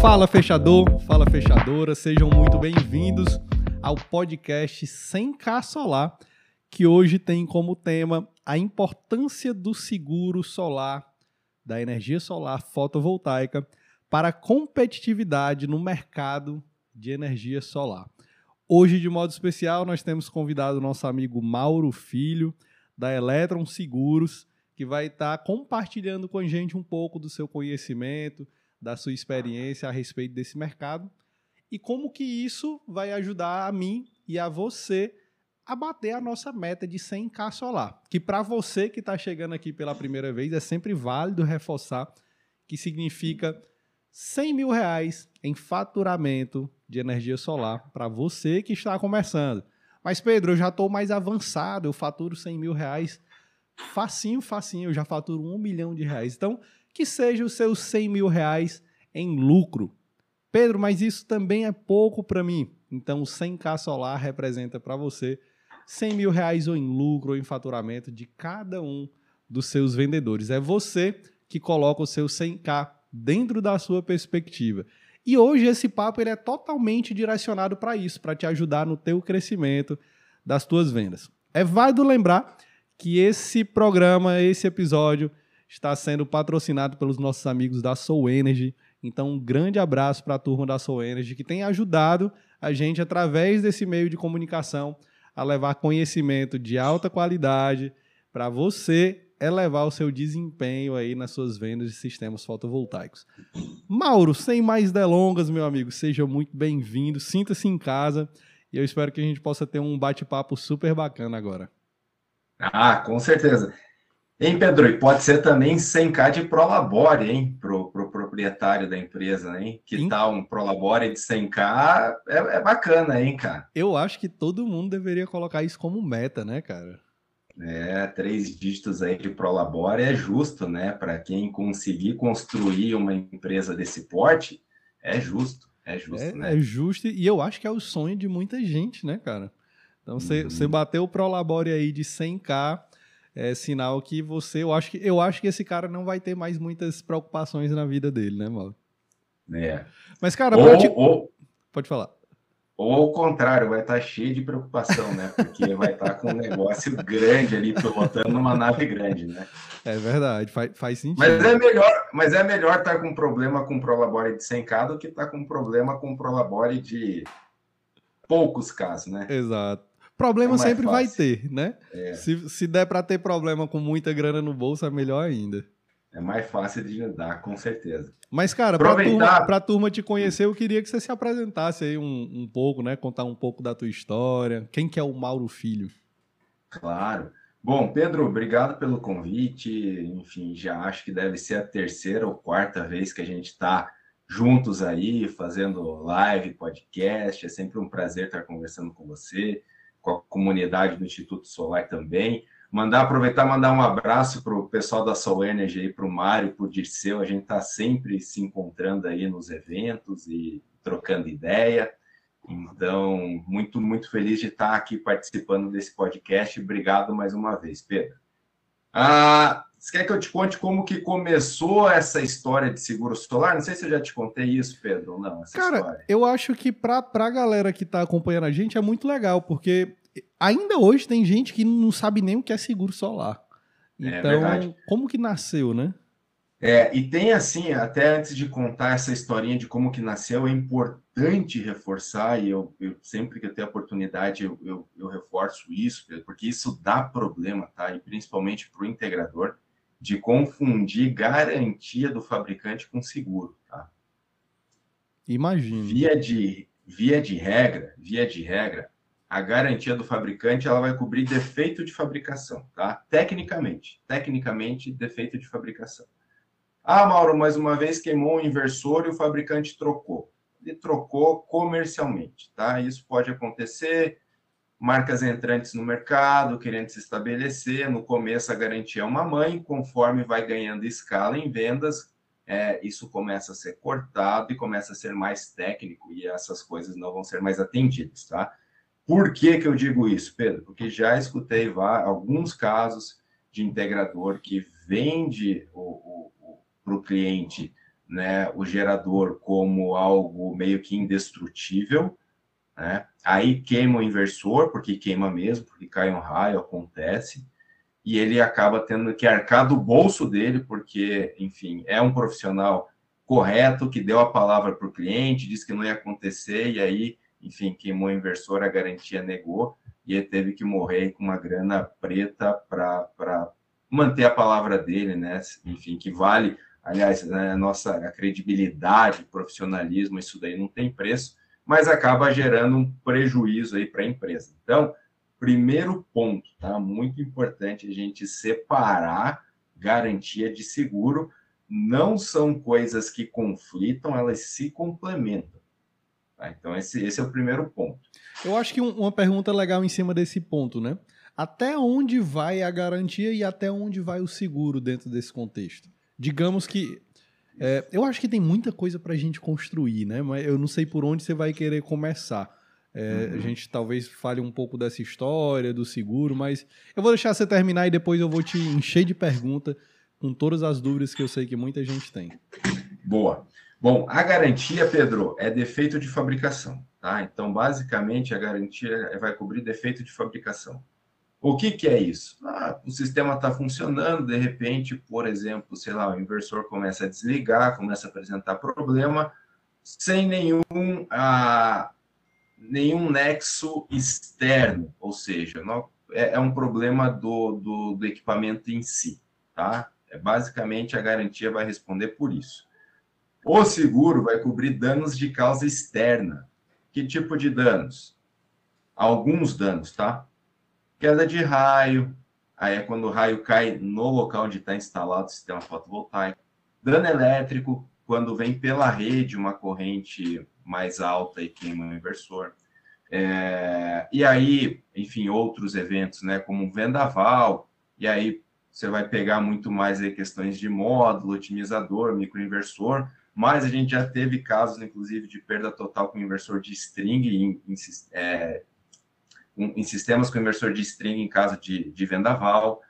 Fala fechador, fala fechadora, sejam muito bem-vindos ao podcast 100K Solar, que hoje tem como tema a importância do seguro solar, da energia solar fotovoltaica para a competitividade no mercado de energia solar. Hoje, de modo especial, nós temos convidado o nosso amigo Mauro Filho, da Eletron Seguros, que vai estar compartilhando com a gente um pouco do seu conhecimento, da sua experiência a respeito desse mercado e como que isso vai ajudar a mim e a você a bater a nossa meta de 100k solar. Que para você que está chegando aqui pela primeira vez é sempre válido reforçar que significa 100 mil reais em faturamento de energia solar para você que está começando. Mas Pedro, eu já estou mais avançado, eu faturo 100 mil reais facinho, facinho, eu já faturo um milhão de reais. Então, que seja os seus 100 mil reais em lucro. Pedro, mas isso também é pouco para mim. Então, o 100k solar representa para você 100 mil reais ou em lucro ou em faturamento de cada um dos seus vendedores. É você que coloca o seu 100k dentro da sua perspectiva. E hoje esse papo ele é totalmente direcionado para isso, para te ajudar no teu crescimento das tuas vendas. É válido lembrar que esse programa, esse episódio, está sendo patrocinado pelos nossos amigos da Soul Energy. Então, um grande abraço para a turma da Soul Energy, que tem ajudado a gente, através desse meio de comunicação, a levar conhecimento de alta qualidade para você elevar o seu desempenho aí nas suas vendas de sistemas fotovoltaicos. Mauro, sem mais delongas, meu amigo, seja muito bem-vindo, sinta-se em casa e eu espero que a gente possa ter um bate-papo super bacana agora. Ah, com certeza. Hein, Pedro? E pode ser também 100k de Prolabore, hein? Pro, pro proprietário da empresa, hein? Que Sim. tal um Prolabore de 100k? É, é, bacana, hein, cara? Eu acho que todo mundo deveria colocar isso como meta, né, cara? É, três dígitos aí de Prolabore é justo, né? Para quem conseguir construir uma empresa desse porte, é justo. É justo, é, né? É justo e eu acho que é o sonho de muita gente, né, cara? Então, você uhum. bateu o Prolabore aí de 100k é sinal que você, eu acho que eu acho que esse cara não vai ter mais muitas preocupações na vida dele, né, Mauro? É. Mas cara, ou, te... ou, pode falar. Ou ao contrário, vai estar tá cheio de preocupação, né? Porque vai estar tá com um negócio grande ali pilotando uma nave grande, né? É verdade, faz, faz sentido. Mas é melhor, mas é melhor estar tá com problema com Prolabore de 100k do que estar com problema com Prolabore de poucos casos, né? Exato. Problema é sempre fácil. vai ter, né? É. Se, se der para ter problema com muita grana no bolso, é melhor ainda. É mais fácil de lidar, com certeza. Mas, cara, para a turma, turma te conhecer, eu queria que você se apresentasse aí um, um pouco, né? Contar um pouco da tua história. Quem que é o Mauro Filho? Claro. Bom, Pedro, obrigado pelo convite. Enfim, já acho que deve ser a terceira ou quarta vez que a gente está juntos aí, fazendo live, podcast. É sempre um prazer estar conversando com você com a comunidade do Instituto Solar também. Mandar, aproveitar mandar um abraço para o pessoal da Sol Energy, para o Mário, para o Dirceu. A gente está sempre se encontrando aí nos eventos e trocando ideia. Então, muito, muito feliz de estar aqui participando desse podcast. Obrigado mais uma vez, Pedro. Ah, você quer que eu te conte como que começou essa história de seguro solar? Não sei se eu já te contei isso, Pedro, ou não. Cara, história. eu acho que para a galera que está acompanhando a gente é muito legal, porque ainda hoje tem gente que não sabe nem o que é seguro solar. É então, é como que nasceu, né? É, e tem assim, até antes de contar essa historinha de como que nasceu, é importante reforçar, e eu, eu sempre que eu tenho a oportunidade, eu, eu, eu reforço isso, porque isso dá problema, tá? E principalmente para o integrador de confundir garantia do fabricante com seguro, tá? Imagina. Via de, via de regra, via de regra, a garantia do fabricante ela vai cobrir defeito de fabricação, tá? Tecnicamente, tecnicamente defeito de fabricação. Ah, Mauro, mais uma vez queimou o inversor e o fabricante trocou. Ele trocou comercialmente, tá? Isso pode acontecer marcas entrantes no mercado, querendo se estabelecer. No começo, a garantia é uma mãe, conforme vai ganhando escala em vendas, é, isso começa a ser cortado e começa a ser mais técnico e essas coisas não vão ser mais atendidas, tá? Por que, que eu digo isso, Pedro? Porque já escutei alguns casos de integrador que vende para o cliente né, o gerador como algo meio que indestrutível, né? Aí queima o inversor, porque queima mesmo, porque cai um raio, acontece, e ele acaba tendo que arcar do bolso dele, porque, enfim, é um profissional correto, que deu a palavra para o cliente, disse que não ia acontecer, e aí, enfim, queimou o inversor, a garantia negou, e ele teve que morrer com uma grana preta para manter a palavra dele, né? Enfim, que vale aliás, né, a nossa credibilidade, profissionalismo, isso daí não tem preço, mas acaba gerando um prejuízo aí para a empresa. Então, primeiro ponto, tá? Muito importante a gente separar garantia de seguro. Não são coisas que conflitam, elas se complementam. Tá? Então, esse, esse é o primeiro ponto. Eu acho que um, uma pergunta legal em cima desse ponto, né? Até onde vai a garantia e até onde vai o seguro dentro desse contexto? digamos que. É, eu acho que tem muita coisa para a gente construir, né? Mas eu não sei por onde você vai querer começar. É, uhum. A gente talvez fale um pouco dessa história, do seguro, mas eu vou deixar você terminar e depois eu vou te encher de pergunta com todas as dúvidas que eu sei que muita gente tem. Boa. Bom, a garantia, Pedro, é defeito de fabricação, tá? Então, basicamente, a garantia vai cobrir defeito de fabricação. O que, que é isso? Ah, o sistema está funcionando, de repente, por exemplo, sei lá, o inversor começa a desligar, começa a apresentar problema, sem nenhum, ah, nenhum nexo externo, ou seja, não, é, é, um problema do, do, do equipamento em si, tá? É, basicamente, a garantia vai responder por isso. O seguro vai cobrir danos de causa externa. Que tipo de danos? Alguns danos, tá? Queda de raio, aí é quando o raio cai no local onde está instalado o sistema fotovoltaico. Dano elétrico, quando vem pela rede uma corrente mais alta e queima o inversor. É, e aí, enfim, outros eventos, né, como vendaval, e aí você vai pegar muito mais aí questões de módulo, otimizador, microinversor, mas a gente já teve casos, inclusive, de perda total com inversor de string em, em é, em sistemas com inversor de string em caso de, de vendaval,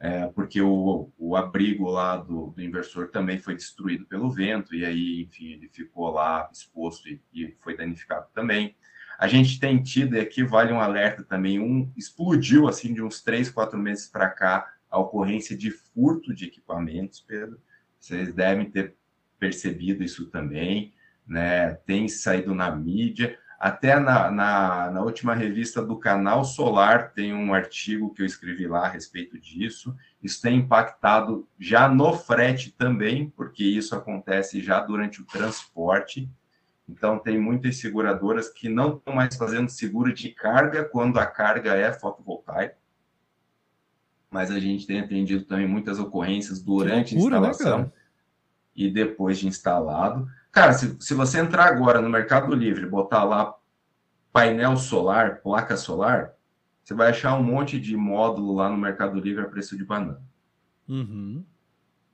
é, porque o, o abrigo lá do, do, inversor também foi destruído pelo vento, e aí, enfim, ele ficou lá exposto e, e foi danificado também. A gente tem tido, e aqui vale um alerta também, um explodiu assim de uns três, quatro meses para cá a ocorrência de furto de equipamentos, Pedro. Vocês devem ter percebido isso também, né? Tem saído na mídia. Até na, na, na, última revista do Canal Solar tem um artigo que eu escrevi lá a respeito disso. Isso tem impactado já no frete também, porque isso acontece já durante o transporte. Então, tem muitas seguradoras que não estão mais fazendo seguro de carga quando a carga é fotovoltaica. Mas a gente tem atendido também muitas ocorrências durante loucura, a né, instalação né, e depois de instalado. Cara, se, se você entrar agora no Mercado Livre e botar lá painel solar, placa solar, você vai achar um monte de módulo lá no Mercado Livre a preço de banana. Uhum.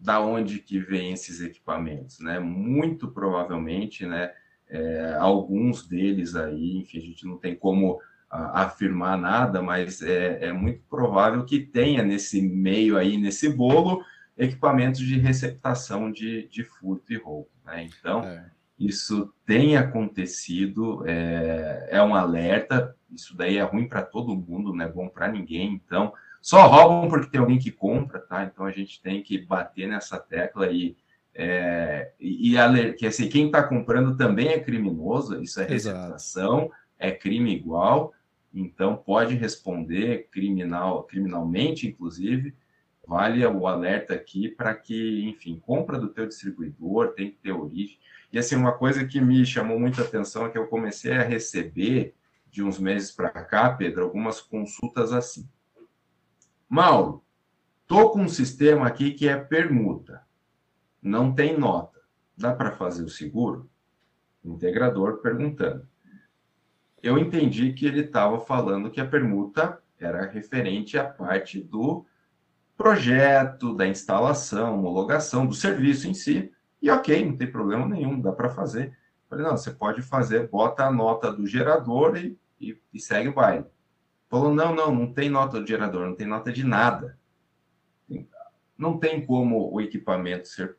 Da onde que vem esses equipamentos, né? Muito provavelmente, né? É, alguns deles aí, enfim, a gente não tem como a, afirmar nada, mas é, é muito provável que tenha nesse meio aí, nesse bolo, equipamentos de receptação de, de furto e roubo. Né? Então, é. isso tem acontecido, é, é um alerta, isso daí é ruim para todo mundo, não é bom para ninguém. Então, só roubam porque tem alguém que compra, tá? Então a gente tem que bater nessa tecla e é, e, e que assim, quem está comprando também é criminoso, isso é receptação, Exato. é crime igual, então pode responder criminal, criminalmente, inclusive, Vale o alerta aqui para que, enfim, compra do teu distribuidor, tem que ter origem. E assim, uma coisa que me chamou muita atenção é que eu comecei a receber de uns meses para cá, Pedro, algumas consultas assim. Mauro, tô com um sistema aqui que é permuta, não tem nota. Dá para fazer o seguro? integrador perguntando. Eu entendi que ele estava falando que a permuta era referente à parte do projeto, da instalação, homologação, do serviço em si. E ok, não tem problema nenhum, dá para fazer. Falei, não, você pode fazer, bota a nota do gerador e, e, e segue o baile. Falou, não, não, não tem nota do gerador, não tem nota de nada. Não tem como o equipamento ser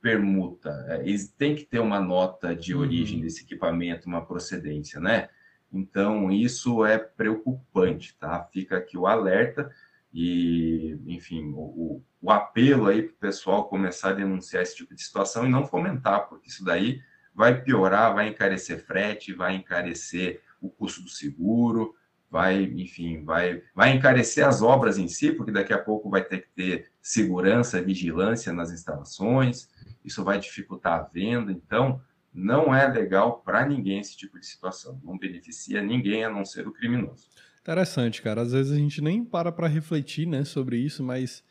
permuta, é, tem que ter uma nota de Uhum. origem desse equipamento, uma procedência, né? Então, isso é preocupante, tá? Fica aqui o alerta e, enfim, o, o apelo aí para o pessoal começar a denunciar esse tipo de situação e não fomentar, porque isso daí vai piorar, vai encarecer frete, vai encarecer o custo do seguro, vai, enfim, vai, vai encarecer as obras em si, porque daqui a pouco vai ter que ter segurança, vigilância nas instalações, isso vai dificultar a venda, então não é legal para ninguém esse tipo de situação, não beneficia ninguém a não ser o criminoso. Interessante, cara. Às vezes a gente nem para para refletir, né, sobre isso, mas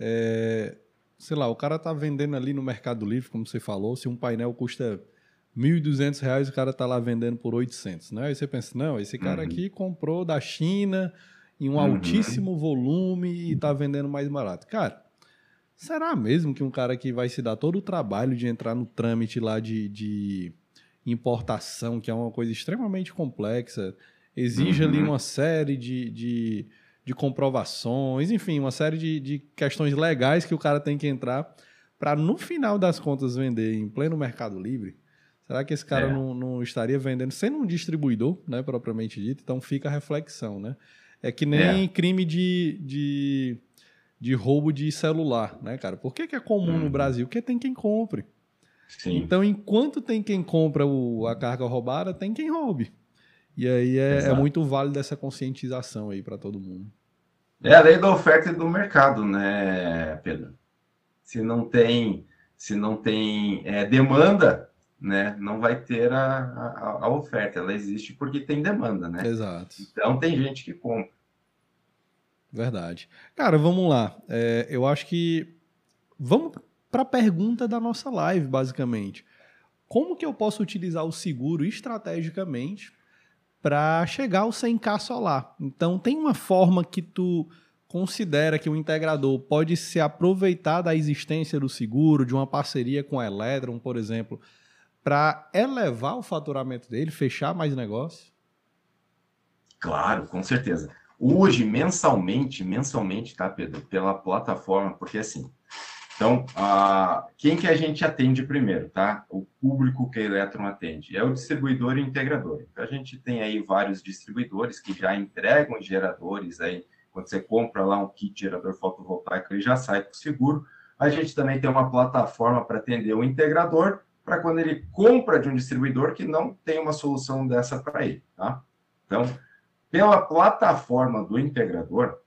é, sei lá, o cara tá vendendo ali no Mercado Livre, como você falou, se um painel custa 1.200 reais, o cara tá lá vendendo por 800, né? Aí você pensa, não, esse cara Uhum. aqui comprou da China em um Uhum. altíssimo volume e tá vendendo mais barato. Cara, será mesmo que um cara que vai se dar todo o trabalho de entrar no trâmite lá de, de importação, que é uma coisa extremamente complexa, exige ali Uhum. uma série de, de, de comprovações, enfim, uma série de, de questões legais que o cara tem que entrar para no final das contas vender em pleno Mercado Livre? Será que esse cara É. não, não estaria vendendo sendo um distribuidor, né, propriamente dito? Então fica a reflexão, né? É que nem crime de, de, de roubo de celular, né, cara? Por que, que é comum no Uhum. Brasil? Porque tem quem compre. Sim, Então, enquanto tem quem compra o- a carga roubada, tem quem roube. E aí é, é muito válido essa conscientização aí para todo mundo. é a lei da oferta e do mercado, né, Pedro? Se não tem, se não tem é, demanda, né, não vai ter a, a, a oferta. Ela existe porque tem demanda, né? Exato. Então tem gente que compra. Verdade. Cara, vamos lá. É, eu acho que. Vamos para a pergunta da nossa live, basicamente. Como que eu posso utilizar o seguro estrategicamente para chegar ao 100k solar? Então, tem uma forma que tu considera que o integrador pode se aproveitar da existência do seguro, de uma parceria com a Electron, por exemplo, para elevar o faturamento dele, fechar mais negócio? Claro, com certeza. Hoje, mensalmente, mensalmente, tá, Pedro? Pela plataforma, porque assim. Então, quem que a gente atende primeiro, tá? O público que a Electron atende é o distribuidor e o integrador. Então, a gente tem aí vários distribuidores que já entregam geradores aí. Quando você compra lá um kit gerador fotovoltaico, ele já sai com seguro. A gente também tem uma plataforma para atender o integrador, para quando ele compra de um distribuidor que não tem uma solução dessa para ele, tá? Então, pela plataforma do integrador.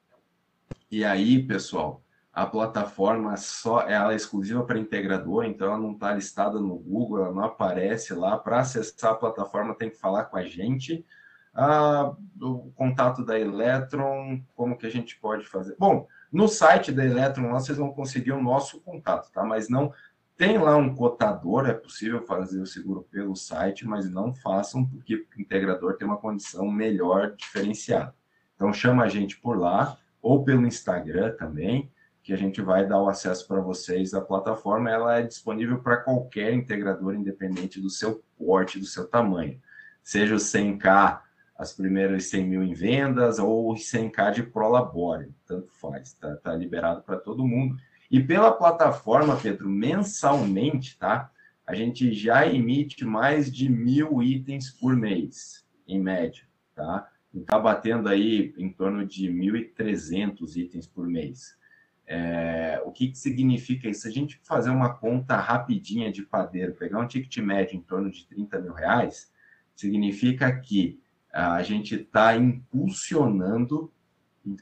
E aí, pessoal, a plataforma só ela é exclusiva para integrador, então ela não está listada no Google, ela não aparece lá. Para acessar a plataforma, tem que falar com a gente. Ah, o contato da Electron, como que a gente pode fazer? Bom, no site da Electron lá vocês vão conseguir o nosso contato, tá? Mas não tem lá um cotador, é possível fazer o seguro pelo site, mas não façam, porque o integrador tem uma condição melhor, diferenciada. Então, chama a gente por lá, ou pelo Instagram também, que a gente vai dar o acesso para vocês à plataforma. Ela é disponível para qualquer integrador, independente do seu porte, do seu tamanho. Seja o 100K, as primeiras 100 mil em vendas, ou os 100K de Prolabore, tanto faz, está tá liberado para todo mundo. E pela plataforma, Pedro, mensalmente, tá? A gente já emite mais de mil itens por mês, em média, tá? Está batendo aí em torno de 1.300 itens por mês. É, o que, que significa isso? Se a gente fazer uma conta rapidinha de padeiro, pegar um ticket médio em torno de 30 mil reais, significa que a gente está impulsionando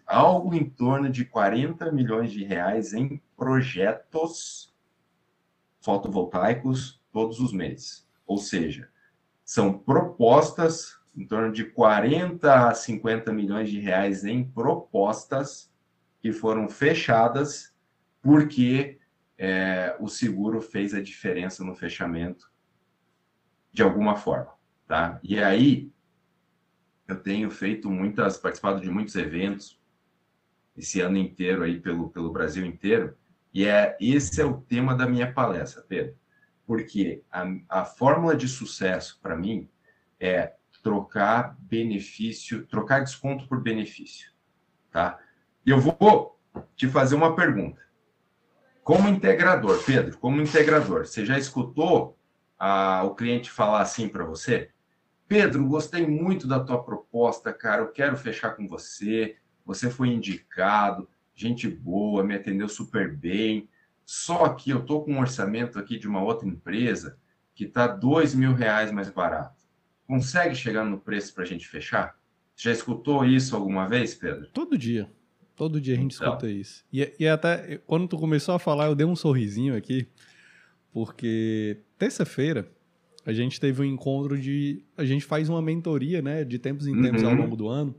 algo em torno de 40 milhões de reais em projetos fotovoltaicos todos os meses. Ou seja, são propostas em torno de 40 a 50 milhões de reais em propostas que foram fechadas porque é, o seguro fez a diferença no fechamento de alguma forma, tá? E aí eu tenho feito muitas, participado de muitos eventos esse ano inteiro aí pelo, pelo Brasil inteiro, e é esse é o tema da minha palestra, Pedro. Porque a, a fórmula de sucesso para mim é trocar benefício, trocar desconto por benefício, tá? E eu vou te fazer uma pergunta. como integrador, Pedro, como integrador, você já escutou a, o cliente falar assim para você? Pedro, gostei muito da tua proposta, cara. Eu quero fechar com você. Você foi indicado, gente boa, me atendeu super bem. Só que eu tô com um orçamento aqui de uma outra empresa que tá dois mil reais mais barato. Consegue chegar no preço para a gente fechar? Já escutou isso alguma vez, Pedro? Todo dia. Todo dia a gente então. escuta isso. E, e até quando tu começou a falar, eu dei um sorrisinho aqui, porque terça-feira a gente teve um encontro de. A gente faz uma mentoria, né, de tempos em tempos uhum. ao longo do ano.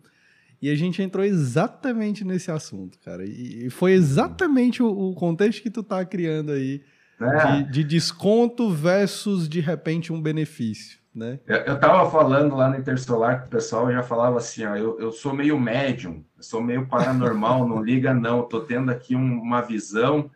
E a gente entrou exatamente nesse assunto, cara. E, e foi exatamente o, o, contexto que tu tá criando aí é. de, de, desconto versus, de repente, um benefício, né? Eu, eu tava falando lá no Intersolar que o pessoal já falava assim, ó, eu, eu sou meio médium, eu sou meio paranormal, não liga não, tô tendo aqui um, uma visão.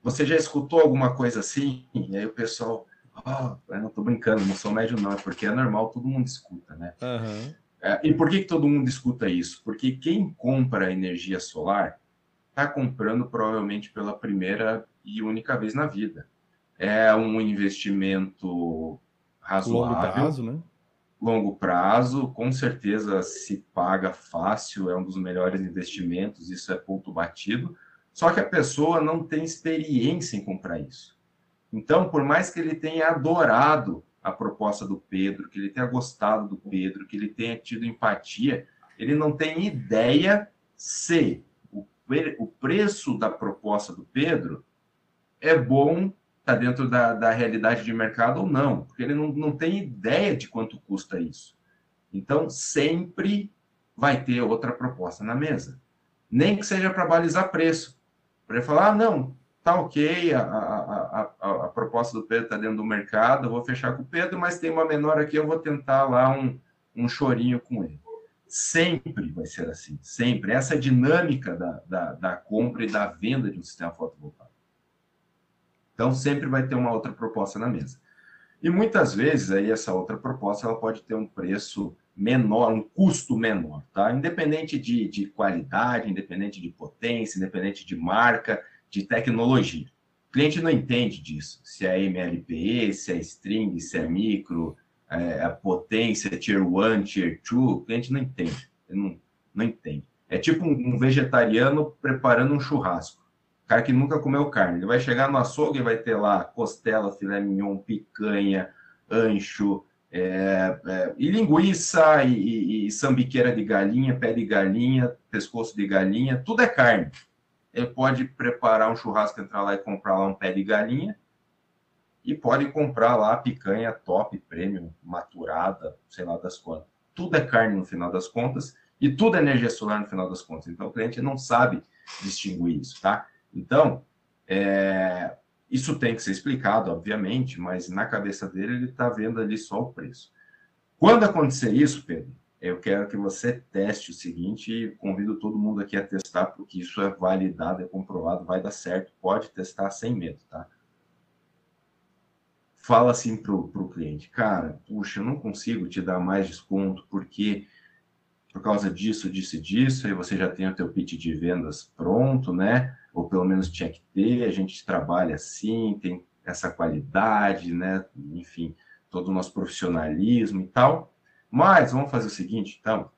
Você já escutou alguma coisa assim? E aí o pessoal, oh, não tô brincando, não sou médium não, é porque é normal, todo mundo escuta, né? Uhum. É, e por que, que todo mundo escuta isso? Porque quem compra energia solar está comprando provavelmente pela primeira e única vez na vida. É um investimento razoável. Longo prazo, né? Longo prazo, com certeza se paga fácil, é um dos melhores investimentos, isso é ponto batido. Só que a pessoa não tem experiência em comprar isso. Então, por mais que ele tenha adorado a proposta do Pedro, que ele tenha gostado do Pedro, que ele tenha tido empatia, ele não tem ideia se o, o preço da proposta do Pedro é bom, está dentro da, da realidade de mercado ou não, porque ele não, não tem ideia de quanto custa isso. Então, sempre vai ter outra proposta na mesa. Nem que seja para balizar preço. Para falar, ah, não, tá ok, a, a, a, a proposta do Pedro está dentro do mercado, eu vou fechar com o Pedro, mas tem uma menor aqui, eu vou tentar lá um, um chorinho com ele. Sempre vai ser assim, sempre. Essa dinâmica da, da, da compra e da venda de um sistema fotovoltaico. Então, sempre vai ter uma outra proposta na mesa. E muitas vezes aí essa outra proposta ela pode ter um preço menor, um custo menor, tá? Independente de, de qualidade, independente de potência, independente de marca, de tecnologia. O cliente não entende disso, se é MLPE, se é string, se é micro, é, a potência tier 1, tier 2, o cliente não entende, não, não entende. É tipo um vegetariano preparando um churrasco. Cara que nunca comeu carne, ele vai chegar no açougue e vai ter lá costela, filé mignon, picanha, ancho, é, é, e linguiça, e, e, e sambiqueira de galinha, pé de galinha, pescoço de galinha, tudo é carne ele pode preparar um churrasco, entrar lá e comprar lá um pé de galinha, e pode comprar lá picanha top, premium, maturada, sei lá das quantas. Tudo é carne no final das contas, e tudo é energia solar no final das contas. Então, o cliente não sabe distinguir isso, tá? Então, é, isso tem que ser explicado, obviamente, mas na cabeça dele ele está vendo ali só o preço. Quando acontecer isso, Pedro, eu quero que você teste o seguinte e convido todo mundo aqui a testar, porque isso é validado, é comprovado, vai dar certo. Pode testar sem medo, tá? Fala assim para o cliente, cara, puxa, eu não consigo te dar mais desconto porque por causa disso, disso e disso, aí você já tem o teu pitch de vendas pronto, né? Ou pelo menos tinha que ter, a gente trabalha assim, tem essa qualidade, né? Enfim, todo o nosso profissionalismo e tal. Mas vamos fazer o seguinte, então,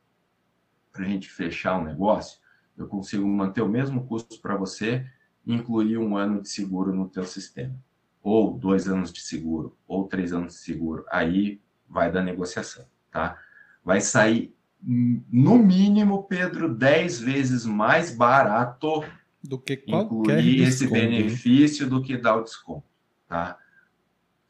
para a gente fechar o um negócio, eu consigo manter o mesmo custo para você incluir um ano de seguro no teu sistema. Ou dois anos de seguro, ou três anos de seguro. Aí vai da negociação, tá? Vai sair, no mínimo, Pedro, dez vezes mais barato do que incluir esse benefício do que dar o desconto, tá?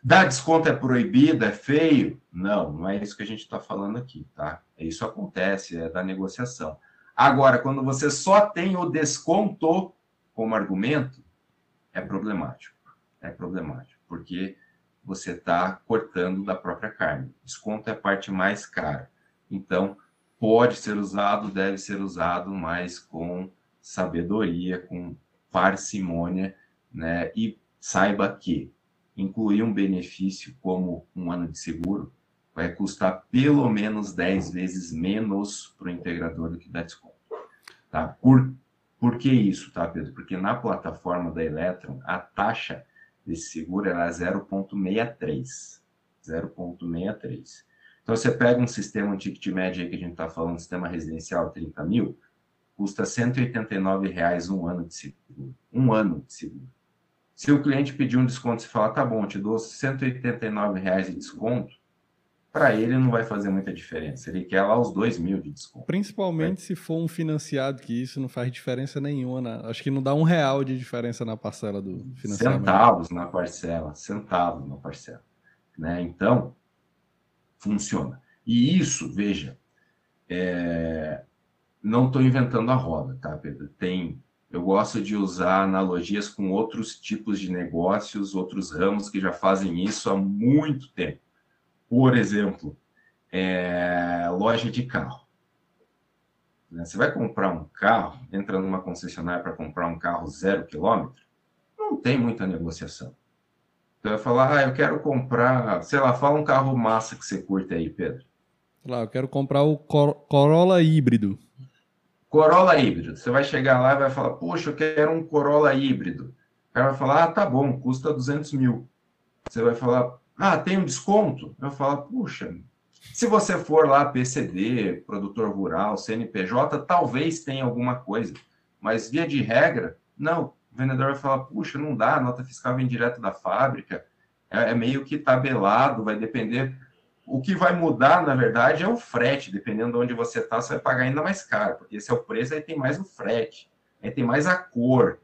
Dar desconto é proibido, é feio? Não, não é isso que a gente está falando aqui, tá? Isso acontece, é da negociação. Agora, quando você só tem o desconto como argumento, é problemático. É problemático, porque você está cortando da própria carne. Desconto é a parte mais cara. Então, pode ser usado, deve ser usado, mas com sabedoria, com parcimônia, né? E saiba que incluir um benefício como um ano de seguro vai custar pelo menos 10 vezes menos para o integrador do que dá desconto. Tá? Por, Por que isso, tá, Pedro? Porque na plataforma da Electron, a taxa desse seguro era 0,63. 0,63. Então, você pega um sistema, um ticket médio aí que a gente está falando, sistema residencial 30 mil, custa 189 reais um ano de seguro. Um ano de seguro. Se o cliente pedir um desconto e falar, tá bom, te dou 189 reais de desconto, para ele não vai fazer muita diferença. Ele quer lá os 2 mil de desconto. Principalmente é. se for um financiado, que isso não faz diferença nenhuma. Na... Acho que não dá um real de diferença na parcela do financiamento. Centavos na parcela, centavos na parcela. Né? Então, funciona. E isso, veja, é... não estou inventando a roda, tá, Pedro? Tem eu gosto de usar analogias com outros tipos de negócios, outros ramos que já fazem isso há muito tempo. Por exemplo, é, loja de carro. Né, você vai comprar um carro, entra numa concessionária para comprar um carro zero quilômetro, não tem muita negociação. Então, vai falar, ah, eu quero comprar, sei lá, fala um carro massa que você curte aí, Pedro. Lá, eu quero comprar o Corolla híbrido. Corolla híbrido. Você vai chegar lá e vai falar, poxa, eu quero um Corolla híbrido. O cara vai falar, ah, tá bom, custa 200 mil. Você vai falar, ah, tem um desconto? Eu falo, puxa, se você for lá PCD, produtor rural, CNPJ, talvez tenha alguma coisa. Mas via de regra, não. O vendedor vai falar, puxa, não dá, a nota fiscal vem direto da fábrica, é, é meio que tabelado, vai depender o que vai mudar, na verdade, é o frete. Dependendo de onde você está, você vai pagar ainda mais caro, porque esse é o preço, aí tem mais o frete, aí tem mais a cor.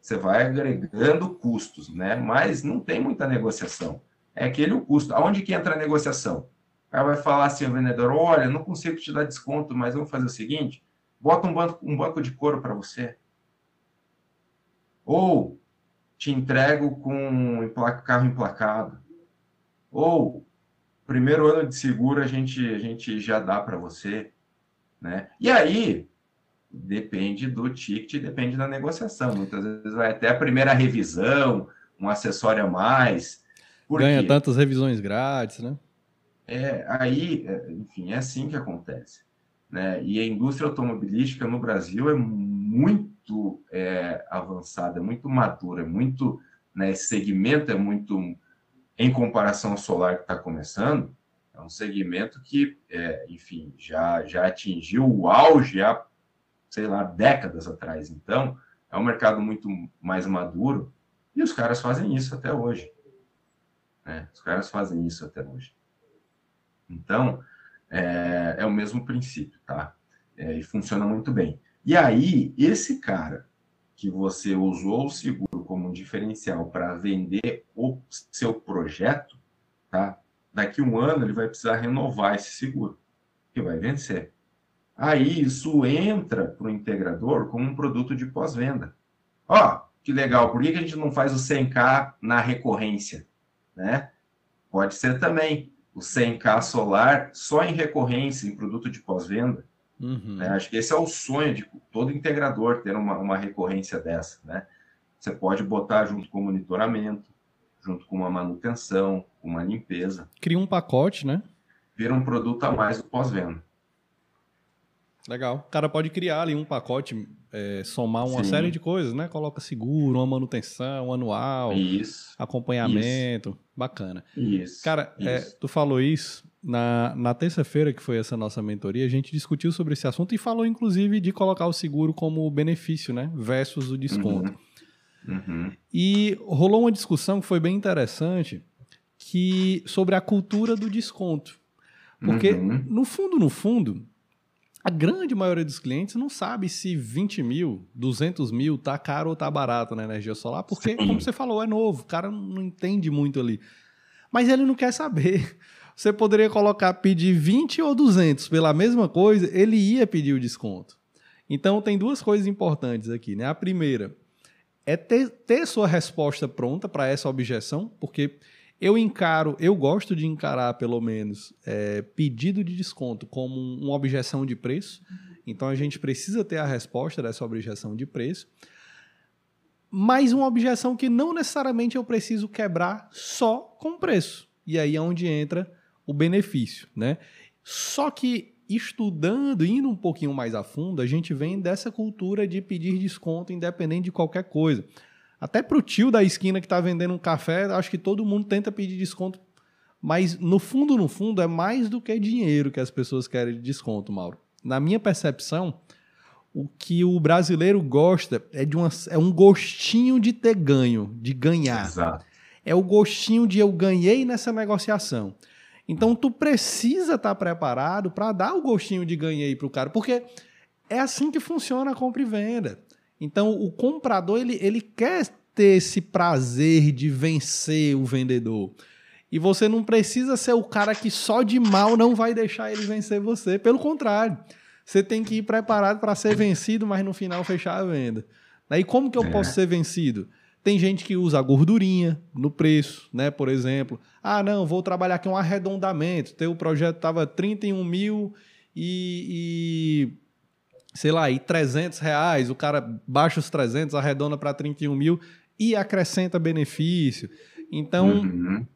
Você vai agregando custos, né? Mas não tem muita negociação. É aquele o custo. Aonde que entra a negociação? O cara vai falar assim ao vendedor: olha, não consigo te dar desconto, mas vamos fazer o seguinte: bota um banco, um banco de couro para você. Ou te entrego com carro emplacado. Ou primeiro ano de seguro a gente, a gente já dá para você, né? E aí depende do ticket, depende da negociação. Muitas vezes vai até a primeira revisão, um acessório a mais. Ganha tantas revisões grátis, né? É, aí, é, enfim, é assim que acontece. Né? E a indústria automobilística no Brasil é muito é, avançada, é muito madura, é muito, né, esse segmento é muito em comparação ao solar que está começando, é um segmento que, é, enfim, já, já atingiu o auge há, sei lá, décadas atrás. Então, é um mercado muito mais maduro e os caras fazem isso até hoje. Né? Os caras fazem isso até hoje. Então, é, é o mesmo princípio, tá? É, e funciona muito bem. E aí, esse cara que você usou o seguro como um diferencial para vender o seu projeto, tá? Daqui um ano ele vai precisar renovar esse seguro, que vai vencer. Aí isso entra para o integrador como um produto de pós-venda. Ó, que legal, por que a gente não faz o 100K na recorrência? Né? Pode ser também o 100K solar só em recorrência, em produto de pós-venda. Uhum. Né? Acho que esse é o sonho de todo integrador ter uma, uma recorrência dessa, né? Você pode botar junto com o monitoramento, junto com uma manutenção, uma limpeza. Cria um pacote, né? Vira um produto a mais do pós-venda. Legal. O cara pode criar ali um pacote, é, somar uma Sim. série de coisas, né? Coloca seguro, uma manutenção, um anual, isso, acompanhamento. Isso. Bacana. Isso. Cara, é, isso. É, tu falou isso, na, na terça-feira, que foi essa nossa mentoria, a gente discutiu sobre esse assunto e falou, inclusive, de colocar o seguro como benefício, né? Versus o desconto. Uhum. Uhum. E rolou uma discussão que foi bem interessante que sobre a cultura do desconto. Porque, uhum. no fundo, no fundo, a grande maioria dos clientes não sabe se 20 mil, 200 mil tá caro ou tá barato na energia solar, porque, como você falou, é novo, o cara não entende muito ali. Mas ele não quer saber você poderia colocar pedir 20 ou 200 pela mesma coisa, ele ia pedir o desconto. Então tem duas coisas importantes aqui, né? A primeira é ter, ter sua resposta pronta para essa objeção, porque eu encaro, eu gosto de encarar pelo menos é, pedido de desconto como uma objeção de preço. Então a gente precisa ter a resposta dessa objeção de preço. Mas uma objeção que não necessariamente eu preciso quebrar só com preço. E aí é onde entra o benefício, né? Só que estudando, indo um pouquinho mais a fundo, a gente vem dessa cultura de pedir desconto independente de qualquer coisa. Até pro tio da esquina que está vendendo um café, acho que todo mundo tenta pedir desconto, mas no fundo, no fundo, é mais do que dinheiro que as pessoas querem de desconto, Mauro. Na minha percepção, o que o brasileiro gosta é de uma, é um gostinho de ter ganho, de ganhar. Exato. É o gostinho de eu ganhei nessa negociação. Então tu precisa estar tá preparado para dar o gostinho de ganhei para o cara, porque é assim que funciona a compra e venda. Então o comprador ele, ele quer ter esse prazer de vencer o vendedor. E você não precisa ser o cara que só de mal não vai deixar ele vencer você. Pelo contrário, você tem que ir preparado para ser vencido, mas no final fechar a venda. E como que eu é. posso ser vencido? Tem gente que usa a gordurinha no preço, né? Por exemplo. Ah, não, vou trabalhar aqui um arredondamento. Teu projeto estava 31 mil e, e, sei lá, e 300 reais. O cara baixa os 300, arredonda para 31 mil e acrescenta benefício. Então, uhum.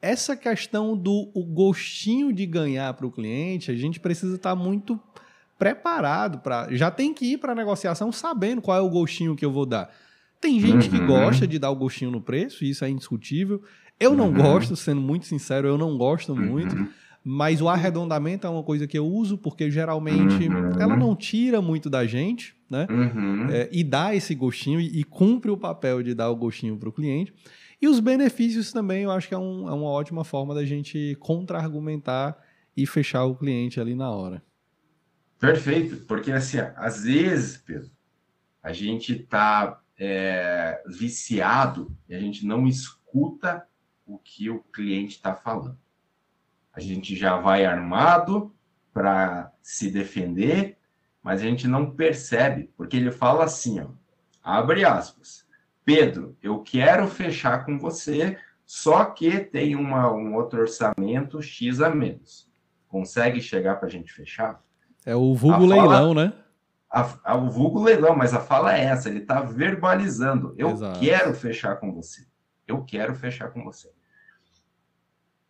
essa questão do o gostinho de ganhar para o cliente, a gente precisa estar tá muito preparado para. Já tem que ir para a negociação sabendo qual é o gostinho que eu vou dar. Tem gente uhum. que gosta de dar o gostinho no preço, isso é indiscutível. Eu não uhum. gosto, sendo muito sincero, eu não gosto uhum. muito. Mas o arredondamento é uma coisa que eu uso porque geralmente uhum. ela não tira muito da gente, né? Uhum. É, e dá esse gostinho e, e, cumpre o papel de dar o gostinho para o cliente. E os benefícios também eu acho que é, um, é uma ótima forma da gente contra-argumentar e fechar o cliente ali na hora. Perfeito, porque assim, às vezes, Pedro, a gente está é, viciado e a gente não escuta o que o cliente está falando. A gente já vai armado para se defender, mas a gente não percebe, porque ele fala assim, ó, abre aspas, Pedro, eu quero fechar com você, só que tem uma, um outro orçamento X a menos. Consegue chegar para a gente fechar? É o vulgo leilão, né? A, a, o vulgo leilão, mas a fala é essa, ele está verbalizando. Eu Exato. quero fechar com você. Eu quero fechar com você.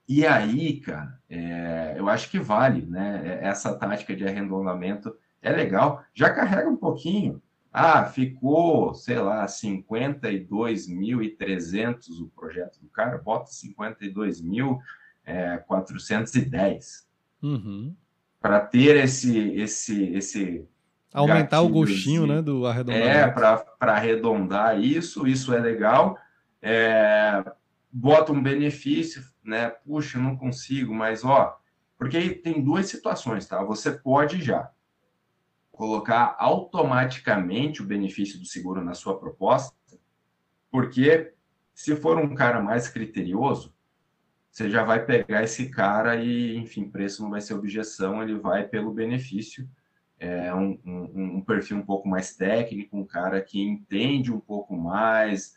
E aí, cara, é, eu acho que vale, né? Essa tática de arredondamento é legal. Já carrega um pouquinho. Ah, ficou, sei lá, 52.300 o projeto do cara, bota 52.410. Uhum. Para ter esse, esse, esse Aumentar o gostinho, né, do arredondamento. É, para arredondar isso, isso é legal. É, bota um benefício, né? Puxa, não consigo, mas ó, porque aí tem duas situações, tá? Você pode já colocar automaticamente o benefício do seguro na sua proposta, porque se for um cara mais criterioso, você já vai pegar esse cara e, enfim, preço não vai ser objeção, ele vai pelo benefício é um, um, um, perfil um pouco mais técnico, um cara que entende um pouco mais,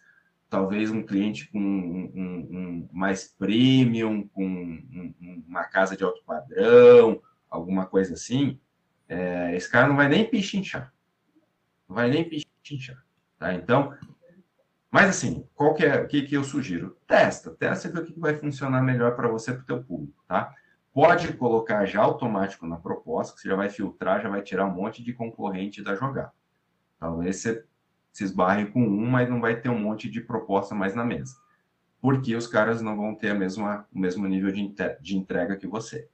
talvez um cliente com um, mais premium, com uma casa de alto padrão, alguma coisa assim, é, esse cara não vai nem pichinchar. Não vai nem pichinchar. Tá? Então, mas assim, qual que é, o que, que eu sugiro? Testa, testa ver o que vai funcionar melhor para você, para o teu público, tá? Pode colocar já automático na proposta, que você já vai filtrar, já vai tirar um monte de concorrente da jogada. Talvez você se esbarre com um, mas não vai ter um monte de proposta mais na mesa. Porque os caras não vão ter a mesma, o mesmo nível de, de entrega que você.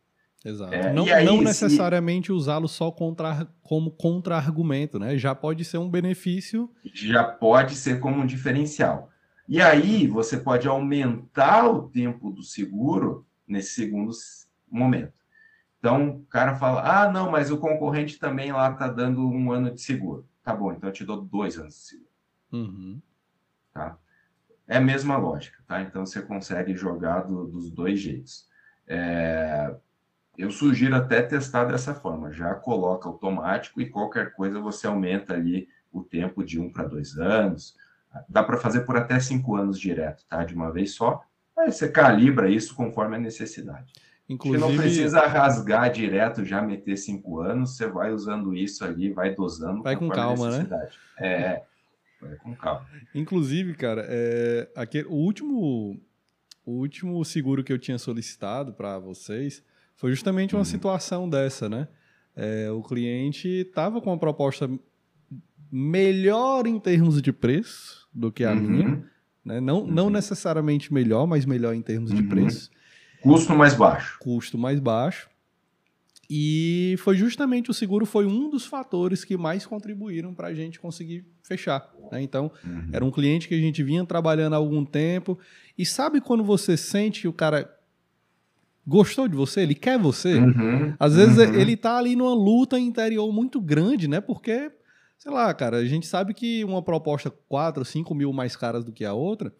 Exato. É, não, aí, não, necessariamente se... usá-lo só contra, como contra-argumento, né? Já pode ser um benefício. Já pode ser como um diferencial. E aí você pode aumentar o tempo do seguro nesse segundo momento. Então, o cara fala: ah, não, mas o concorrente também lá está dando um ano de seguro. Tá bom, então eu te dou dois anos de seguro. Uhum. Tá? É a mesma lógica, tá? Então você consegue jogar do, dos dois jeitos. É... Eu sugiro até testar dessa forma: já coloca automático e qualquer coisa você aumenta ali o tempo de um para dois anos. Dá para fazer por até cinco anos direto, tá? De uma vez só. Aí você calibra isso conforme a necessidade. Inclusive... Você não precisa rasgar direto, já meter cinco anos, você vai usando isso ali, vai dosando. Vai com calma, né? É, vai com calma. Inclusive, cara, é, aquele, o, último, o último seguro que eu tinha solicitado para vocês foi justamente uma uhum. situação dessa, né? É, o cliente estava com uma proposta melhor em termos de preço do que a uhum. minha. Né? Não, uhum. não necessariamente melhor, mas melhor em termos uhum. de preço. Custo mais baixo. Custo mais baixo. E foi justamente o seguro foi um dos fatores que mais contribuíram para a gente conseguir fechar. Né? Então, uhum. era um cliente que a gente vinha trabalhando há algum tempo. E sabe quando você sente que o cara gostou de você, ele quer você? Uhum. Às vezes uhum. ele está ali numa luta interior muito grande, né? Porque, sei lá, cara, a gente sabe que uma proposta 4, 5 mil mais caras do que a outra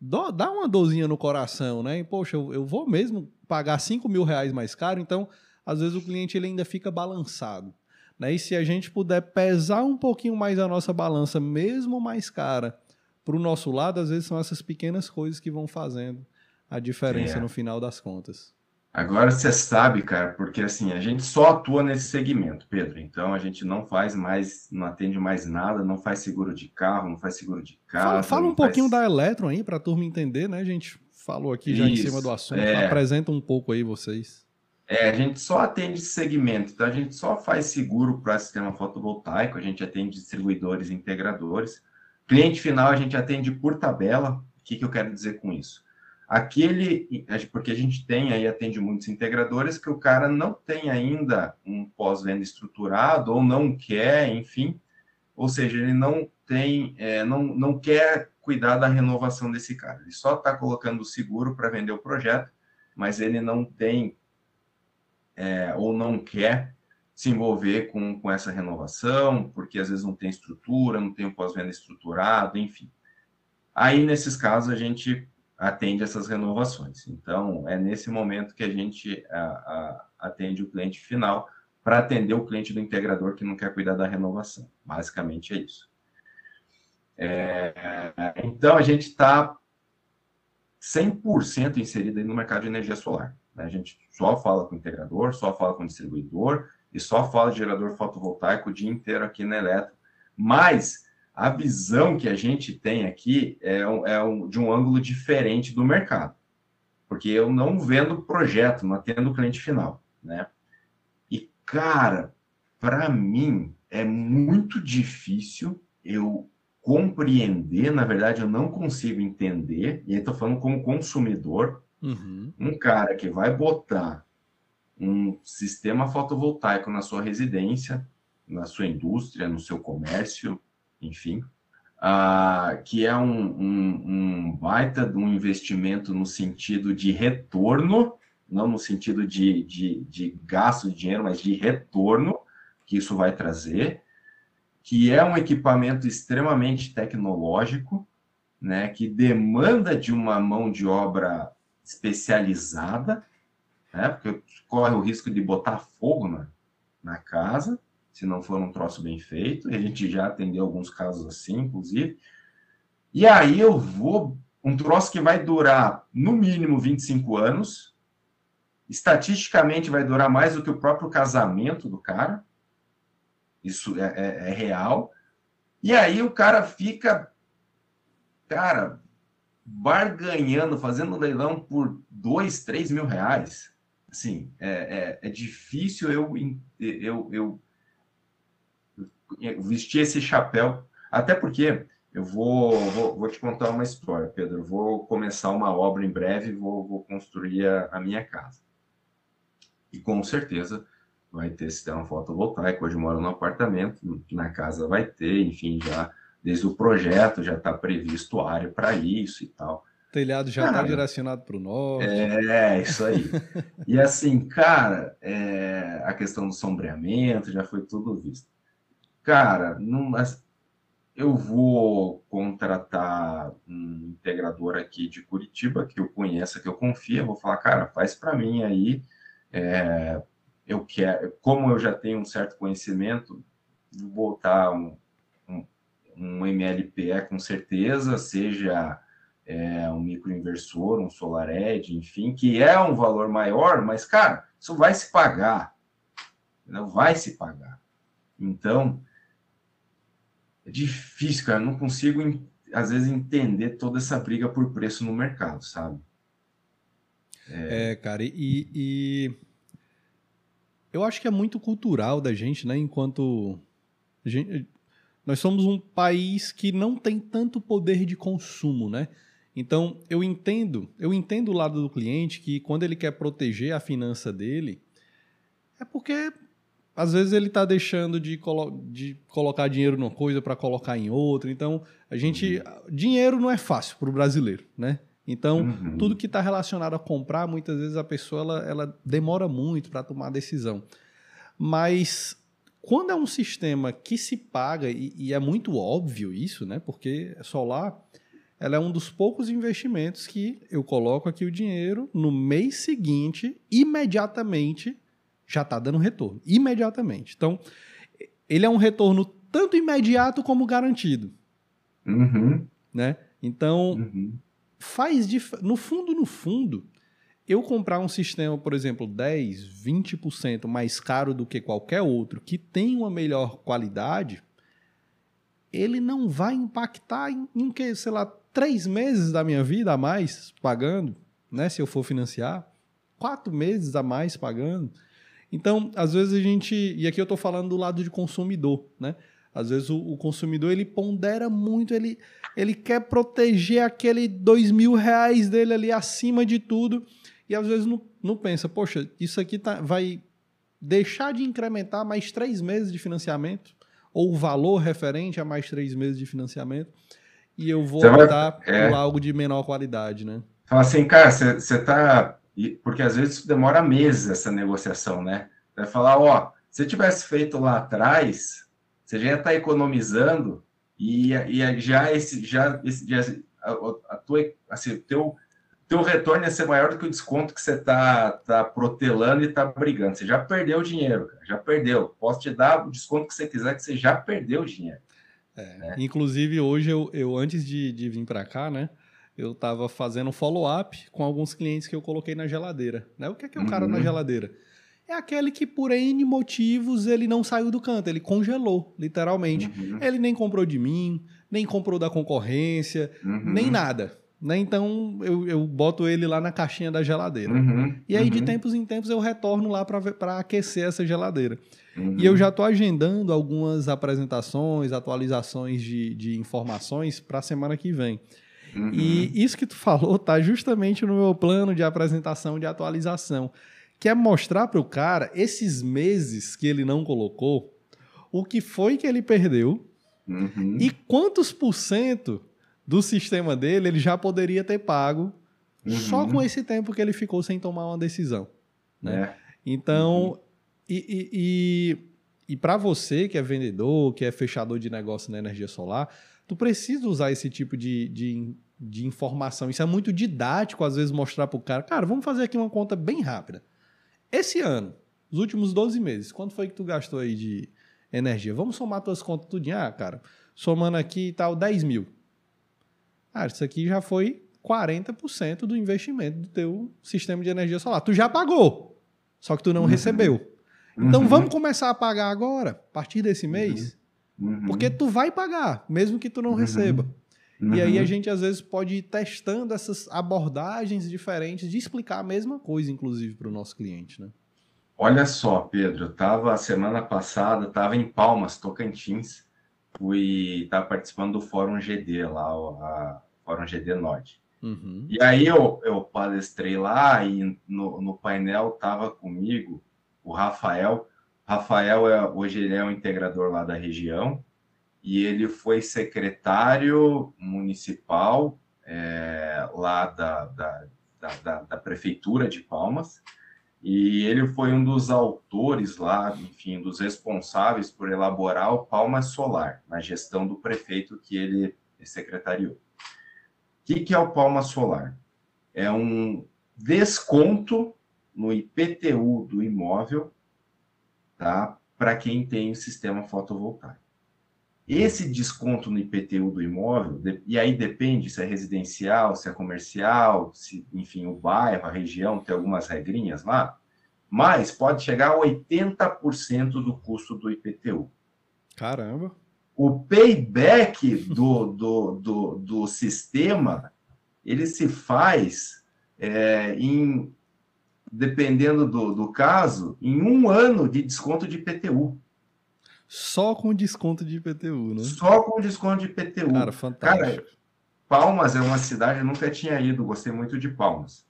dá uma dorzinha no coração, né? E, poxa, eu, eu vou mesmo pagar 5 mil reais mais caro, então às vezes o cliente ele ainda fica balançado. Né? E se a gente puder pesar um pouquinho mais a nossa balança, mesmo mais cara, para o nosso lado, às vezes são essas pequenas coisas que vão fazendo a diferença é. no final das contas. Agora você sabe, cara, porque assim, a gente só atua nesse segmento, Pedro. Então a gente não faz mais, não atende mais nada, não faz seguro de carro, não faz seguro de carro. Fala, fala um faz... pouquinho da Eletron aí para a turma entender, né? A gente falou aqui já Isso, em cima do assunto. É... Apresenta um pouco aí vocês. É, a gente só atende esse segmento, então a gente só faz seguro para sistema fotovoltaico, a gente atende distribuidores e integradores. Cliente final a gente atende por tabela. O que, que eu quero dizer com isso? Aquele, porque a gente tem aí, atende muitos integradores, que o cara não tem ainda um pós-venda estruturado, ou não quer, enfim, ou seja, ele não tem, é, não, não quer cuidar da renovação desse cara. Ele só está colocando o seguro para vender o projeto, mas ele não tem é, ou não quer se envolver com, com essa renovação, porque às vezes não tem estrutura, não tem o pós-venda estruturado, enfim. Aí, nesses casos, a gente atende essas renovações. Então, é nesse momento que a gente a, a, atende o cliente final para atender o cliente do integrador que não quer cuidar da renovação. Basicamente é isso. É, então, a gente está 100% inserido no mercado de energia solar. Né? A gente só fala com integrador, só fala com distribuidor e só fala de gerador fotovoltaico o dia inteiro aqui na Eletro. Mas a visão que a gente tem aqui é, um, é um, de um ângulo diferente do mercado. Porque eu não vendo projeto, não atendo o cliente final, né? E, cara, para mim é muito difícil eu compreender, na verdade, eu não consigo entender, e aí estou falando como consumidor, Uhum. Um cara que vai botar um sistema fotovoltaico na sua residência, na sua indústria, no seu comércio, enfim, uh, que é um, um, um, baita de um investimento no sentido de retorno, não no sentido de, de, de gasto de dinheiro, mas de retorno que isso vai trazer, que é um equipamento extremamente tecnológico, né, que demanda de uma mão de obra especializada, né? Porque corre o risco de botar fogo na, na casa, se não for um troço bem feito. A gente já atendeu alguns casos assim, inclusive. E aí eu vou. Um troço que vai durar no mínimo 25 anos. Estatisticamente vai durar mais do que o próprio casamento do cara. Isso é, é, é real. E aí o cara fica. Cara, barganhando, fazendo leilão por dois, três mil reais. Assim, é, é, é difícil eu, eu, eu, vestir esse chapéu, até porque eu vou, vou, vou, te contar uma história, Pedro. Vou começar uma obra em breve, vou, vou construir a, a minha casa. E com certeza vai ter sistema fotovoltaico. Hoje eu moro num apartamento, na casa vai ter, enfim, já desde o projeto já está previsto área para isso e tal. O telhado já está direcionado para o norte. É, isso aí. e assim, cara, é, a questão do sombreamento já foi tudo visto. Cara, não, eu vou contratar um integrador aqui de Curitiba, que eu conheça, que eu confio, vou falar, cara, faz para mim aí. É, eu quero, como eu já tenho um certo conhecimento, vou botar um, um MLPE com certeza, seja é, um microinversor, um SolarEdge, enfim, que é um valor maior, mas, cara, isso vai se pagar. Não vai se pagar. Então, difícil, cara. Eu não consigo, às vezes, entender toda essa briga por preço no mercado, sabe? É, é cara, e, e eu acho que é muito cultural da gente, né? Enquanto gente, nós somos um país que não tem tanto poder de consumo, né? Então, eu entendo, eu entendo o lado do cliente que quando ele quer proteger a finança dele, é porque às vezes ele está deixando de, colo de, colocar dinheiro numa coisa para colocar em outra. Então, a gente. Uhum. Dinheiro não é fácil para o brasileiro, né? Então, uhum. tudo que está relacionado a comprar, muitas vezes a pessoa ela, ela demora muito para tomar a decisão. Mas quando é um sistema que se paga, e, e, é muito óbvio isso, né? Porque solar ela é um dos poucos investimentos que eu coloco aqui o dinheiro no mês seguinte, imediatamente já está dando retorno. Imediatamente. Então, ele é um retorno tanto imediato como garantido. Uhum. Né? Então, uhum. faz dif... no fundo, no fundo, eu comprar um sistema, por exemplo, 10, 20% mais caro do que qualquer outro, que tem uma melhor qualidade, ele não vai impactar em, em que, sei lá, três meses da minha vida a mais pagando, né? Se eu for financiar, quatro meses a mais pagando. Então, às vezes a gente. E aqui eu estou falando do lado de consumidor, né? Às vezes o, o, consumidor ele pondera muito, ele, ele quer proteger aquele dois mil reais dele ali acima de tudo. E às vezes não, não pensa, poxa, isso aqui tá, vai deixar de incrementar mais três meses de financiamento, ou o valor referente a mais três meses de financiamento, e eu vou optar vai, é, por algo de menor qualidade, né? Fala assim, cara, você está porque às vezes demora meses essa negociação, né? Vai falar, ó, se tivesse feito lá atrás, você já está economizando e, e já esse já, esse, já a, a tua assim, teu teu retorno ia ser maior do que o desconto que você está tá protelando e está brigando. Você já perdeu o dinheiro, cara, já perdeu. Posso te dar o desconto que você quiser, que você já perdeu o dinheiro. É, né? Inclusive, hoje, eu, eu antes de, de vir para cá, né? Eu estava fazendo follow-up com alguns clientes que eu coloquei na geladeira. Né? O que é que é o cara uhum. na geladeira? É aquele que, por N motivos, ele não saiu do canto, ele congelou, literalmente. Uhum. Ele nem comprou de mim, nem comprou da concorrência, uhum. nem nada. Né? Então, eu, eu boto ele lá na caixinha da geladeira. Uhum. E aí, de uhum. tempos em tempos, eu retorno lá para aquecer essa geladeira. E eu já estou agendando algumas apresentações, atualizações de, de informações para a semana que vem. Uhum. E isso que tu falou tá justamente no meu plano de apresentação, de atualização, que é mostrar para o cara esses meses que ele não colocou, o que foi que ele perdeu uhum. e quantos por cento do sistema dele ele já poderia ter pago uhum. só com esse tempo que ele ficou sem tomar uma decisão. Né? É. Então, uhum. e, e, e, e para você que é vendedor, que é fechador de negócio na energia solar, tu precisa usar esse tipo de, de, de informação. Isso é muito didático, às vezes, mostrar para o cara. Cara, vamos fazer aqui uma conta bem rápida. Esse ano, os últimos 12 meses, quanto foi que tu gastou aí de energia? Vamos somar tuas contas tudinho. Ah, cara, somando aqui e tal, 10 mil. Ah, isso aqui já foi 40% do investimento do teu sistema de energia solar. Tu já pagou, só que tu não uhum. recebeu. Então uhum. vamos começar a pagar agora, a partir desse mês. Uhum. Uhum. Porque tu vai pagar, mesmo que tu não uhum. receba. Uhum. E aí a gente às vezes pode ir testando essas abordagens diferentes de explicar a mesma coisa, inclusive, para o nosso cliente, né? Olha só, Pedro, eu estava semana passada, estava em Palmas, Tocantins, fui estava participando do Fórum GD lá, o Fórum GD Norte. Uhum. E aí eu, eu palestrei lá e no, no painel estava comigo o Rafael, Rafael é, hoje ele é um integrador lá da região e ele foi secretário municipal é, lá da, da, da, da, prefeitura de Palmas e ele foi um dos autores lá, enfim, dos responsáveis por elaborar o Palmas Solar na gestão do prefeito que ele secretariou. O que, que é o Palmas Solar? É um desconto no IPTU do imóvel tá? para quem tem o sistema fotovoltaico. Esse desconto no IPTU do imóvel, e aí depende se é residencial, se é comercial, se, enfim, o bairro, a região, tem algumas regrinhas lá, mas pode chegar a 80% do custo do IPTU. Caramba! O payback do, do, do, do sistema, ele se faz é, em dependendo do, do caso, em um ano de desconto de IPTU. Só com desconto de IPTU, né? Só com desconto de IPTU. Cara, fantástico. Cara, Palmas é uma cidade, eu nunca tinha ido, gostei muito de Palmas.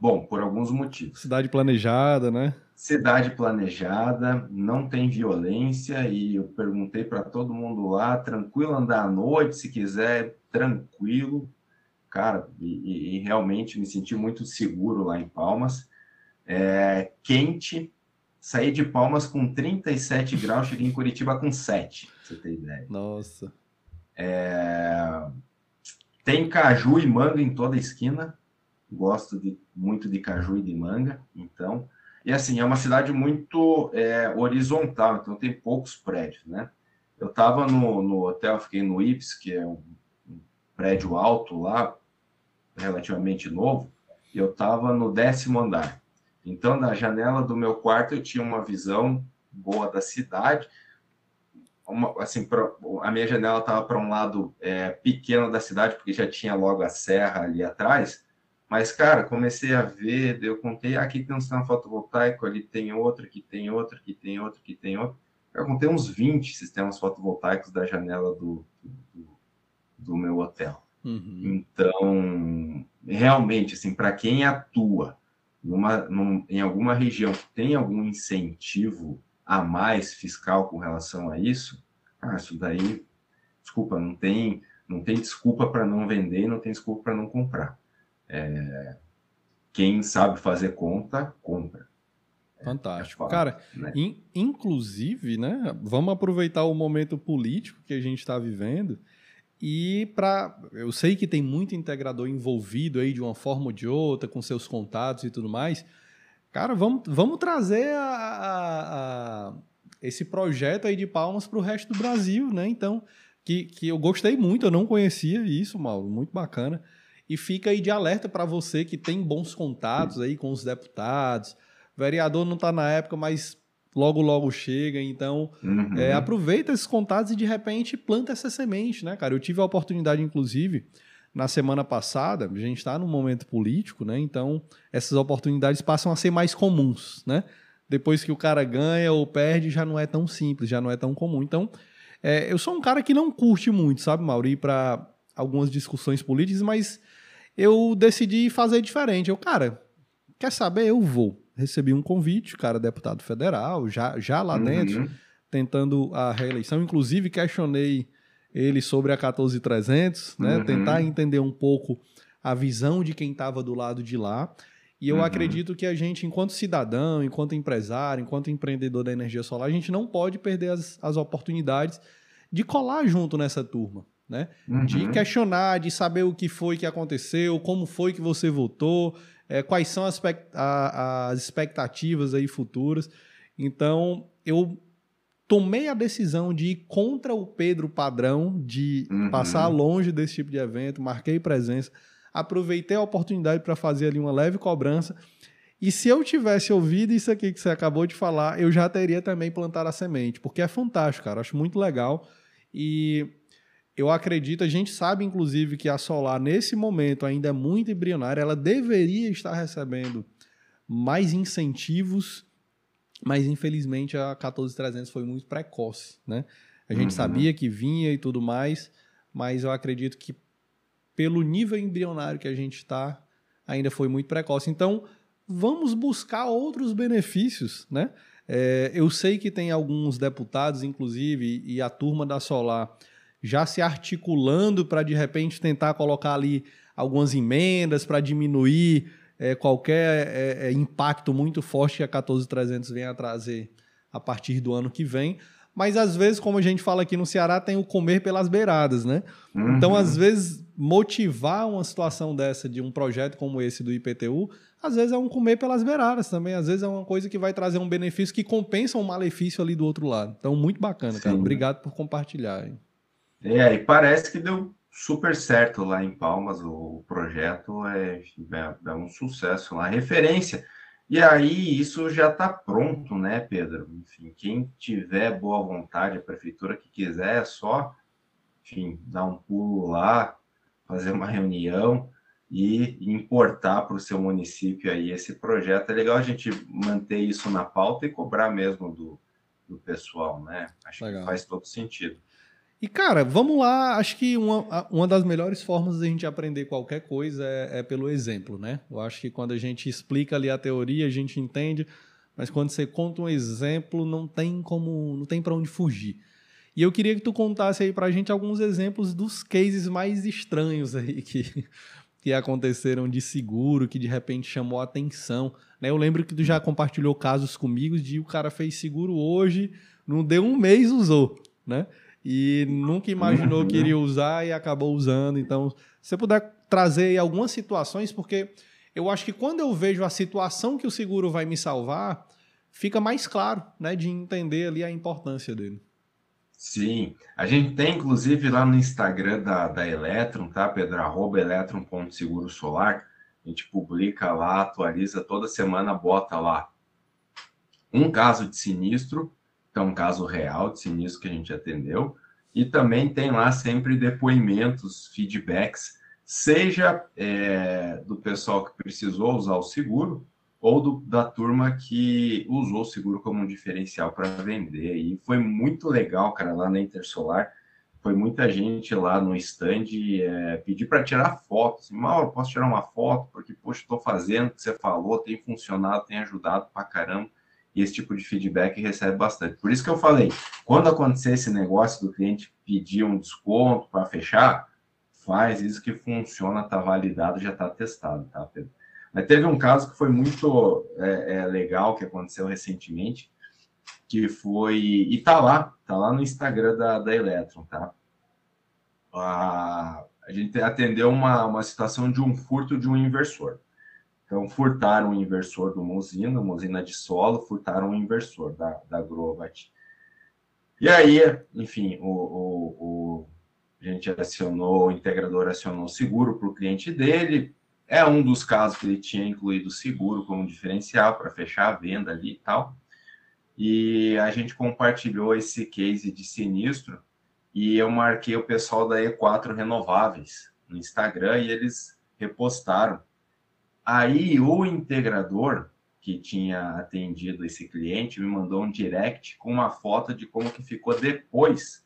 Bom, por alguns motivos. Cidade planejada, né? Cidade planejada, não tem violência e eu perguntei para todo mundo lá, tranquilo andar à noite, se quiser, tranquilo. Cara, e, e realmente me senti muito seguro lá em Palmas. É, quente, saí de Palmas com 37 graus, cheguei em Curitiba com 7, pra você ter ideia. Nossa. É, tem caju e manga em toda a esquina. Gosto de, muito de caju e de manga, então e assim, é uma cidade muito é, horizontal, então tem poucos prédios, né? Eu estava no, no hotel, fiquei no Ips, que é um prédio alto lá, relativamente novo, eu estava no décimo andar. Então, da janela do meu quarto, eu tinha uma visão boa da cidade. Uma, assim, pra, a minha janela estava para um lado é, pequeno da cidade, porque já tinha logo a serra ali atrás, mas, cara, comecei a ver, eu contei, aqui tem um sistema fotovoltaico, ali tem outro, aqui tem outro, aqui tem outro, aqui tem outro. Eu contei uns 20 sistemas fotovoltaicos da janela do, do, do meu hotel. Uhum. Então, realmente, assim, para quem atua numa, num, em alguma região que tem algum incentivo a mais fiscal com relação a isso, ah, isso daí, desculpa, não tem, não tem desculpa para não vender, não tem desculpa para não comprar. É, quem sabe fazer conta, compra. É, Fantástico. É Cara, né? in, inclusive, né, vamos aproveitar o momento político que a gente está vivendo e para. Eu sei que tem muito integrador envolvido aí de uma forma ou de outra, com seus contatos e tudo mais. Cara, vamos, vamos trazer a, a, a esse projeto aí de Palmas para o resto do Brasil, né? Então, que, que eu gostei muito, eu não conhecia isso, Mauro, muito bacana. E fica aí de alerta para você que tem bons contatos aí com os deputados. Vereador não está na época, mas logo, logo chega. Então, uhum. é, aproveita esses contatos e de repente planta essa semente, né, cara? Eu tive a oportunidade, inclusive, na semana passada, a gente está num momento político, né? Então, essas oportunidades passam a ser mais comuns, né? Depois que o cara ganha ou perde, já não é tão simples, já não é tão comum. Então, é, eu sou um cara que não curte muito, sabe, Mauri, para algumas discussões políticas, mas eu decidi fazer diferente. Eu, cara, quer saber? Eu vou. Recebi um convite, cara, deputado federal, já, já lá uhum. dentro, tentando a reeleição. Inclusive, questionei ele sobre a 14300, né? Uhum. Tentar entender um pouco a visão de quem estava do lado de lá. E eu uhum. acredito que a gente, enquanto cidadão, enquanto empresário, enquanto empreendedor da energia solar, a gente não pode perder as, as oportunidades de colar junto nessa turma né? Uhum. De questionar, de saber o que foi que aconteceu, como foi que você votou, é, quais são as, a, as expectativas aí futuras. Então, eu tomei a decisão de ir contra o Pedro padrão, de uhum. passar longe desse tipo de evento, marquei presença, aproveitei a oportunidade para fazer ali uma leve cobrança. E se eu tivesse ouvido isso aqui que você acabou de falar, eu já teria também plantado a semente, porque é fantástico, cara. Acho muito legal. E eu acredito, a gente sabe inclusive que a Solar nesse momento ainda é muito embrionária, ela deveria estar recebendo mais incentivos, mas infelizmente a 14300 foi muito precoce, né? A gente uhum. sabia que vinha e tudo mais, mas eu acredito que pelo nível embrionário que a gente está, ainda foi muito precoce. Então, vamos buscar outros benefícios, né? É, eu sei que tem alguns deputados, inclusive, e a turma da Solar já se articulando para de repente tentar colocar ali algumas emendas para diminuir é, qualquer é, é, impacto muito forte que a 14300 venha a trazer a partir do ano que vem. Mas às vezes, como a gente fala aqui no Ceará, tem o comer pelas beiradas, né? Uhum. Então, às vezes, motivar uma situação dessa de um projeto como esse do IPTU, às vezes é um comer pelas beiradas também. Às vezes é uma coisa que vai trazer um benefício que compensa um malefício ali do outro lado. Então, muito bacana, Sim. cara. Obrigado por compartilhar. Hein? É, e parece que deu super certo lá em Palmas, o projeto é, é, é um sucesso lá, referência. E aí isso já está pronto, né, Pedro? Enfim, quem tiver boa vontade, a prefeitura que quiser, é só, enfim, dar um pulo lá, fazer uma reunião. e importar para o seu município aí esse projeto. É legal a gente manter isso na pauta e cobrar mesmo do, do pessoal, né? Acho legal. que faz todo sentido. E, cara, vamos lá. Acho que uma, uma das melhores formas de a gente aprender qualquer coisa é, é, pelo exemplo, né? Eu acho que quando a gente explica ali a teoria, a gente entende, mas quando você conta um exemplo, não tem como, não tem para onde fugir. E eu queria que tu contasse aí para a gente alguns exemplos dos cases mais estranhos aí que, que aconteceram de seguro, que de repente chamou a atenção. Né? Eu lembro que tu já compartilhou casos comigo de o cara fez seguro hoje, não deu um mês, usou, né? E nunca imaginou que iria usar e acabou usando. Então, se você puder trazer algumas situações, porque eu acho que quando eu vejo a situação que o seguro vai me salvar, fica mais claro, né, de entender ali a importância dele. Sim, a gente tem inclusive lá no Instagram da, da Electron, tá, Pedro? Arroba electron.seguro solar. A gente publica lá, atualiza toda semana, bota lá um caso de sinistro é um caso real de sinistro que a gente atendeu, e também tem lá sempre depoimentos, feedbacks, seja é, do pessoal que precisou usar o seguro, ou do, da turma que usou o seguro como um diferencial para vender. E foi muito legal, cara, lá na Intersolar. Foi muita gente lá no stand é, pedir para tirar foto. Assim, Mauro, posso tirar uma foto? Porque, poxa, estou fazendo o que você falou, tem funcionado, tem ajudado para caramba e esse tipo de feedback recebe bastante. Por isso que eu falei, quando acontecer esse negócio do cliente pedir um desconto para fechar, faz isso que funciona, está validado, já está testado, tá, Pedro? Mas teve um caso que foi muito é, é, legal que aconteceu recentemente, que foi e tá lá, tá lá no Instagram da, da Electron, tá? A, a gente atendeu uma, uma situação de um furto de um inversor. Então, furtaram o inversor usina, uma usina de solo, furtaram o inversor da, da Grovat. E aí, enfim, o, o, o, a gente acionou, o integrador acionou seguro para o cliente dele. É um dos casos que ele tinha incluído seguro como diferencial para fechar a venda ali e tal. E a gente compartilhou esse case de sinistro e eu marquei o pessoal da E4 Renováveis no Instagram e eles repostaram. Aí o integrador que tinha atendido esse cliente me mandou um direct com uma foto de como que ficou depois,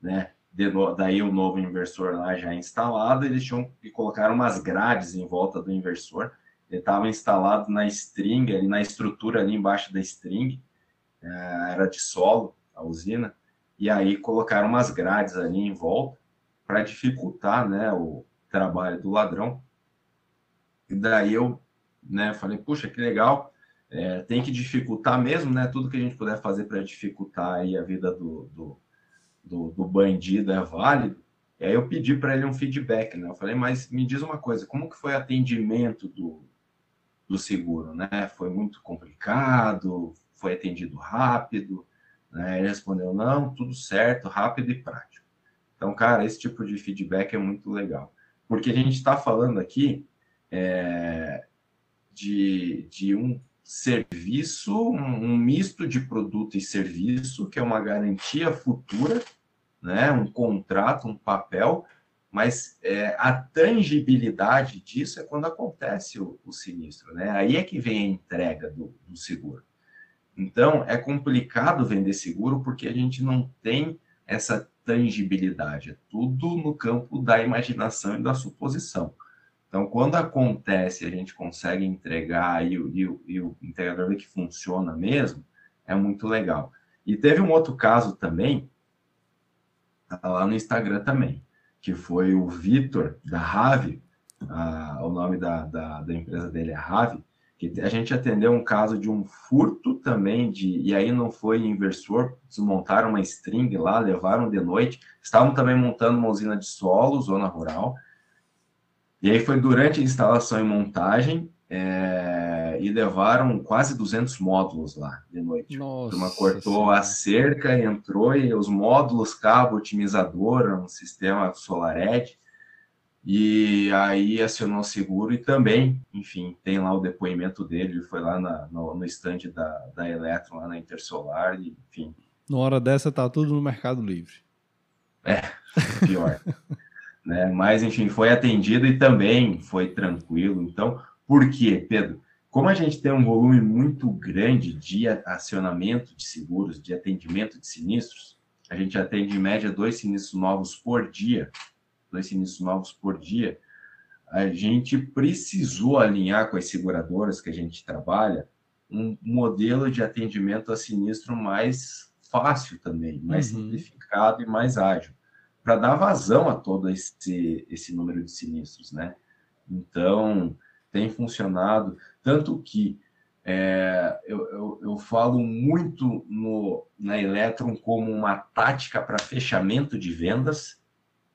né? De daí o novo inversor lá já instalado, eles tinham que colocar umas grades em volta do inversor. Ele estava instalado na string, ali na estrutura ali embaixo da string, é, era de solo a usina, e aí colocaram umas grades ali em volta para dificultar, né, o trabalho do ladrão. E daí eu né, falei, puxa, que legal, é, tem que dificultar mesmo, né? Tudo que a gente puder fazer para dificultar aí a vida do, do, do, do bandido é válido. E aí eu pedi para ele um feedback, né? Eu falei, mas me diz uma coisa, como que foi o atendimento do, do seguro, né? Foi muito complicado, foi atendido rápido, né? Ele respondeu, não, tudo certo, rápido e prático. Então, cara, esse tipo de feedback é muito legal. Porque a gente está falando aqui é, de, de um serviço, um, um, misto de produto e serviço, que é uma garantia futura, né, um contrato, um papel, mas é, a tangibilidade disso é quando acontece o, o, sinistro, né? Aí é que vem a entrega do, do seguro. Então, é complicado vender seguro porque a gente não tem essa tangibilidade, é tudo no campo da imaginação e da suposição. Então, quando acontece, a gente consegue entregar e, e, e o integrador vê que funciona mesmo, é muito legal. E teve um outro caso também, tá lá no Instagram também, que foi o Vitor, da Rave, o nome da, da, da, empresa dele é Rave, que a gente atendeu um caso de um furto também, de, e aí não foi inversor, desmontaram uma string lá, levaram de noite, estavam também montando uma usina de solo, zona rural, e aí foi durante a instalação e montagem é, e levaram quase 200 módulos lá de noite. Nossa, Uma cortou a cerca, entrou e os módulos, cabo otimizador, um sistema SolarEdge, e aí acionou o seguro e também, enfim, tem lá o depoimento dele, ele foi lá na, no, no stand da, da Electron, lá na Intersolar, e, enfim. Na hora dessa tá tudo no Mercado Livre. É, pior. né? Mas, enfim, foi atendido e também foi tranquilo. Então, por quê, Pedro? Como a gente tem um volume muito grande de acionamento de seguros, de atendimento de sinistros, a gente atende em média dois sinistros novos por dia, dois sinistros novos por dia, a gente precisou alinhar com as seguradoras que a gente trabalha um modelo de atendimento a sinistro mais fácil também, mais uhum. simplificado e mais ágil para dar vazão a todo esse, esse número de sinistros, né? Então, tem funcionado, tanto que é, eu, eu, eu, falo muito no, na Electron como uma tática para fechamento de vendas,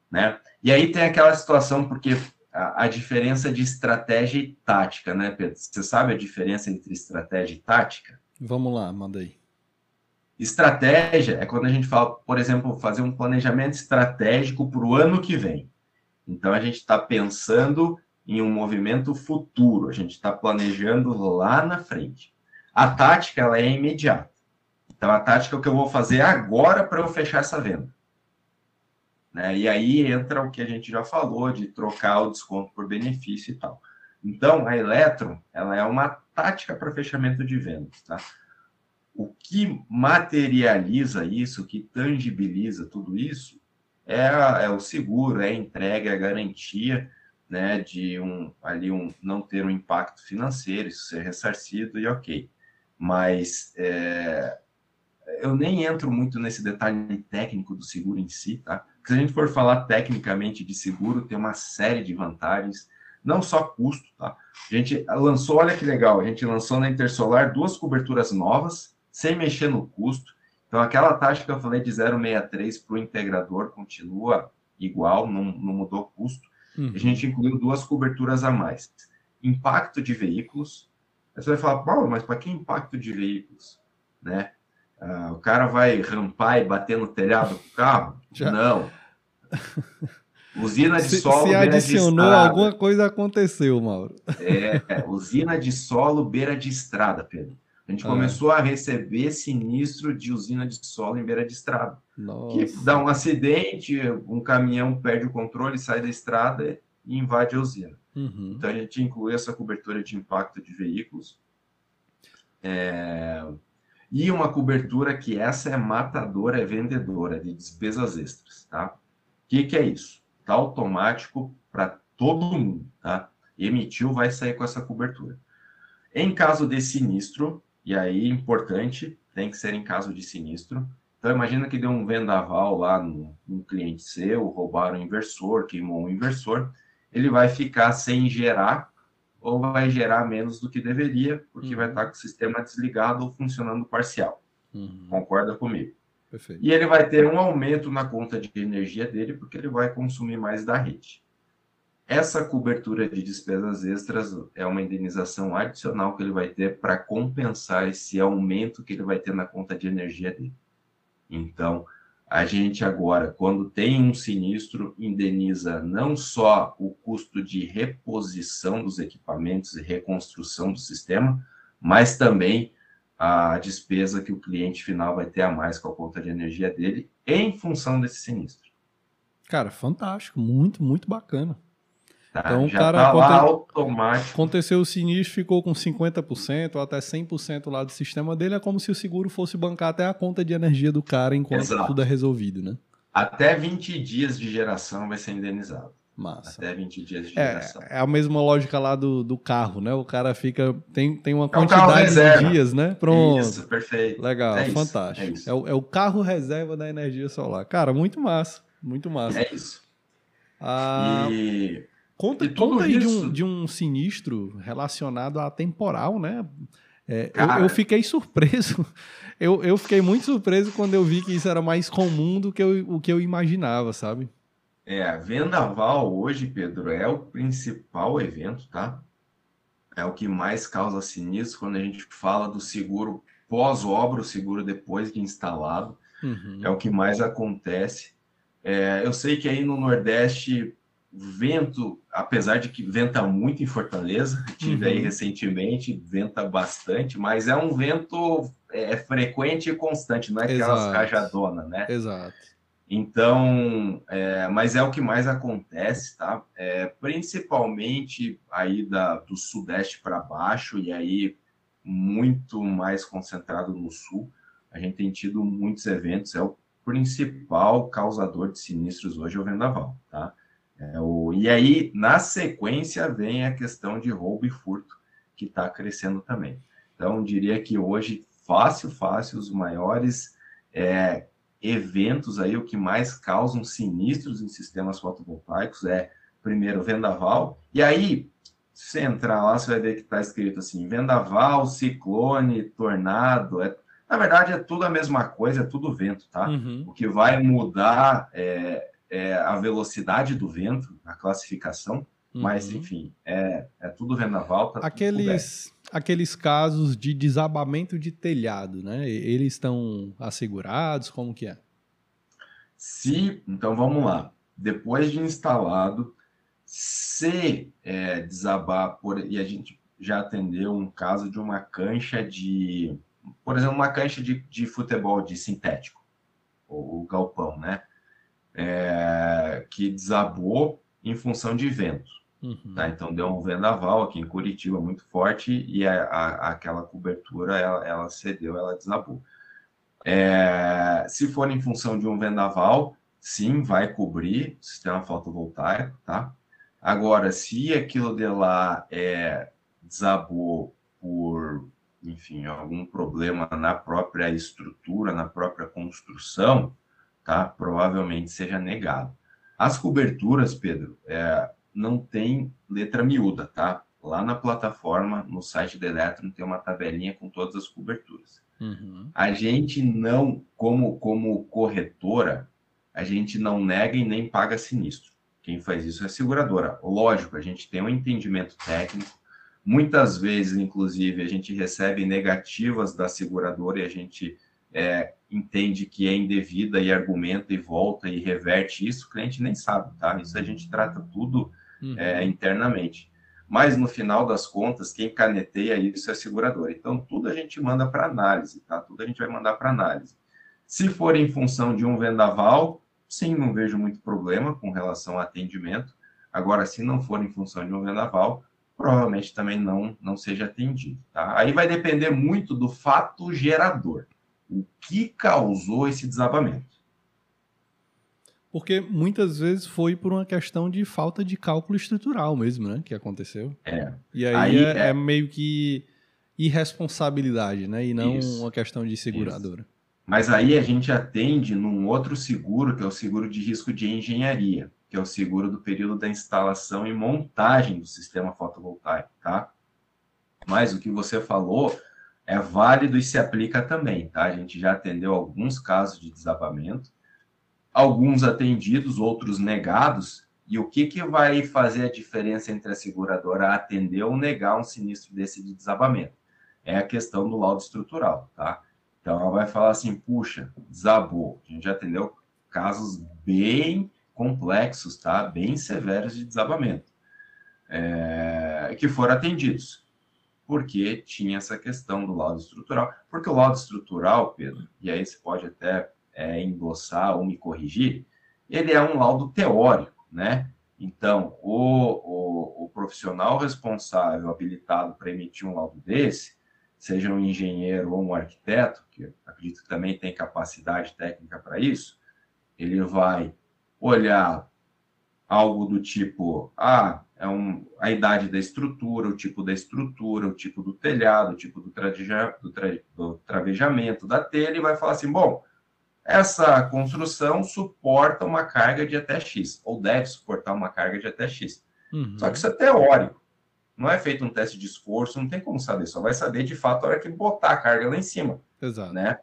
né? E aí tem aquela situação, porque a, a, diferença de estratégia e tática, né, Pedro? Você sabe a diferença entre estratégia e tática? Vamos lá, manda aí. Estratégia é quando a gente fala, por exemplo, fazer um planejamento estratégico para o ano que vem. Então, a gente está pensando em um movimento futuro, a gente está planejando lá na frente. A tática, ela é imediata. Então, a tática é o que eu vou fazer agora para eu fechar essa venda. Né? E aí entra o que a gente já falou, de trocar o desconto por benefício e tal. Então, a Eletron, ela é uma tática para fechamento de vendas, tá? O que materializa isso, o que tangibiliza tudo isso, é, é, o seguro, é a entrega, é a garantia né, de um ali um não ter um impacto financeiro, isso ser ressarcido e ok. Mas é, eu nem entro muito nesse detalhe técnico do seguro em si, tá? Porque se a gente for falar tecnicamente de seguro, tem uma série de vantagens, não só custo, tá? A gente lançou, olha que legal, a gente lançou na Intersolar duas coberturas novas, sem mexer no custo. Então, aquela taxa que eu falei de 0,63 para o integrador continua igual, não, não mudou o custo. Uhum. A gente incluiu duas coberturas a mais. Impacto de veículos. Aí você vai falar, Paulo, mas para que impacto de veículos? Né? Ah, o cara vai rampar e bater no telhado do carro? Já. Não. Usina de se, solo. Se adicionou, alguma coisa aconteceu, Mauro. É, usina de solo beira de estrada, Pedro. A gente ah. começou a receber sinistro de usina de solo em beira de estrada. Nossa. Que dá um acidente, um caminhão perde o controle, sai da estrada e invade a usina. Uhum. Então a gente inclui essa cobertura de impacto de veículos. É... E uma cobertura que essa é matadora, é vendedora, de despesas extras, tá? O que, que é isso? Tá automático para todo mundo, tá? Emitiu, vai sair com essa cobertura. Em caso de sinistro, e aí, importante, tem que ser em caso de sinistro. Então, imagina que deu um vendaval lá no, no cliente seu, roubaram o inversor, queimou o inversor, ele vai ficar sem gerar ou vai gerar menos do que deveria, porque uhum. vai estar com o sistema desligado ou funcionando parcial. Uhum. Concorda comigo? Perfeito. E ele vai ter um aumento na conta de energia dele, porque ele vai consumir mais da rede. Essa cobertura de despesas extras é uma indenização adicional que ele vai ter para compensar esse aumento que ele vai ter na conta de energia dele. Então, a gente agora, quando tem um sinistro, indeniza não só o custo de reposição dos equipamentos e reconstrução do sistema, mas também a despesa que o cliente final vai ter a mais com a conta de energia dele em função desse sinistro. Cara, fantástico, muito, muito bacana. Tá, então o cara tá automático. aconteceu o sinistro, ficou com 50% ou até 100% lá do sistema dele, é como se o seguro fosse bancar até a conta de energia do cara enquanto Exato. tudo é resolvido, né? Até 20 dias de geração vai ser indenizado. Massa. Até 20 dias de é, geração. É a mesma lógica lá do, do carro, né? O cara fica. Tem, tem uma é quantidade de dias, né? Pronto. Isso, perfeito. Legal, é fantástico. Isso, é, isso. é, o, é o carro reserva da energia solar. Cara, muito massa. Muito massa. É isso. Ah, e Conta, conta aí de um, de um sinistro relacionado a temporal, né? É, eu, eu, fiquei surpreso. Eu, eu fiquei muito surpreso quando eu vi que isso era mais comum do que eu, o que eu imaginava, sabe? É, vendaval hoje, Pedro, é o principal evento, tá? É o que mais causa sinistro quando a gente fala do seguro pós-obra, o seguro depois de instalado. Uhum. É o que mais acontece. É, eu sei que aí no Nordeste vento, apesar de que venta muito em Fortaleza, tive uhum. aí recentemente, venta bastante, mas é um vento é, frequente e constante, não é aquelas rajadonas, né? Exato. Então, é, mas é o que mais acontece, tá? É, principalmente aí da, do sudeste para baixo, e aí muito mais concentrado no sul. A gente tem tido muitos eventos, é o principal causador de sinistros hoje é o vendaval, tá? É o, e aí, na sequência, vem a questão de roubo e furto, que está crescendo também. Então, diria que hoje, fácil, fácil, os maiores é, eventos aí, o que mais causam sinistros em sistemas fotovoltaicos é, primeiro, vendaval. E aí, se você entrar lá, você vai ver que está escrito assim, vendaval, ciclone, tornado, é, na verdade é tudo a mesma coisa, é tudo vento, tá? Uhum. O que vai mudar é, é, a velocidade do vento, a classificação, uhum. mas enfim, é, é tudo vendaval. Tá aqueles, aqueles casos de desabamento de telhado, né? Eles estão assegurados, como que é? Se, então vamos lá, depois de instalado, se é, desabar, por, e a gente já atendeu um caso de uma cancha de, por exemplo, uma cancha de, de futebol de sintético, o, o galpão, né? É, que desabou em função de vento. Uhum. Tá? Então deu um vendaval aqui em Curitiba muito forte e a, a, aquela cobertura ela, ela, cedeu, ela desabou. É, se for em função de um vendaval, sim, vai cobrir o sistema fotovoltaico, tá? Agora, se aquilo de lá é, desabou por, enfim, algum problema na própria estrutura, na própria construção, tá? Provavelmente seja negado. As coberturas, Pedro, é, não tem letra miúda, tá? Lá na plataforma, no site da Eletron, tem uma tabelinha com todas as coberturas. Uhum. A gente não, como, como corretora, a gente não nega e nem paga sinistro. Quem faz isso é a seguradora. Lógico, a gente tem um entendimento técnico. Muitas vezes, inclusive, a gente recebe negativas da seguradora e a gente é, entende que é indevida e argumenta e volta e reverte isso. O cliente nem sabe, tá? Isso a gente trata tudo uhum. é, internamente. Mas no final das contas, quem caneteia isso é a seguradora. Então, tudo a gente manda para análise, tá? Tudo a gente vai mandar para análise. Se for em função de um vendaval, sim, não vejo muito problema com relação ao atendimento. Agora, se não for em função de um vendaval, provavelmente também não, não seja atendido. Tá? Aí vai depender muito do fato gerador. O que causou esse desabamento? Porque muitas vezes foi por uma questão de falta de cálculo estrutural mesmo, né? Que aconteceu. É. E aí, aí é, é... é, meio que irresponsabilidade, né? E não Isso. uma questão de seguradora. Isso. Mas aí a gente atende num outro seguro, que é o seguro de risco de engenharia, que é o seguro do período da instalação e montagem do sistema fotovoltaico, tá? Mas o que você falou é válido e se aplica também, tá? A gente já atendeu alguns casos de desabamento, alguns atendidos, outros negados, e o que, que vai fazer a diferença entre a seguradora atender ou negar um sinistro desse de desabamento? É a questão do laudo estrutural, tá? Então ela vai falar assim: puxa, desabou. A gente já atendeu casos bem complexos, tá? Bem severos de desabamento, é, que foram atendidos. Porque tinha essa questão do laudo estrutural. Porque o laudo estrutural, Pedro, e aí você pode até é, ou me corrigir, ele é um laudo teórico, né? Então, o, o, o profissional responsável habilitado para emitir um laudo desse, seja um engenheiro ou um arquiteto, que acredito que também tem capacidade técnica para isso, ele vai olhar algo do tipo, ah, é um, a idade da estrutura, o tipo da estrutura, o tipo do telhado, o tipo do, tradeja, do, tra, do travejamento da telha, e vai falar assim, bom, essa construção suporta uma carga de até X, ou deve suportar uma carga de até X. Uhum. Só que isso é teórico não é feito um teste de esforço, não tem como saber, só vai saber de fato a hora que botar a carga lá em cima. Exato. Né?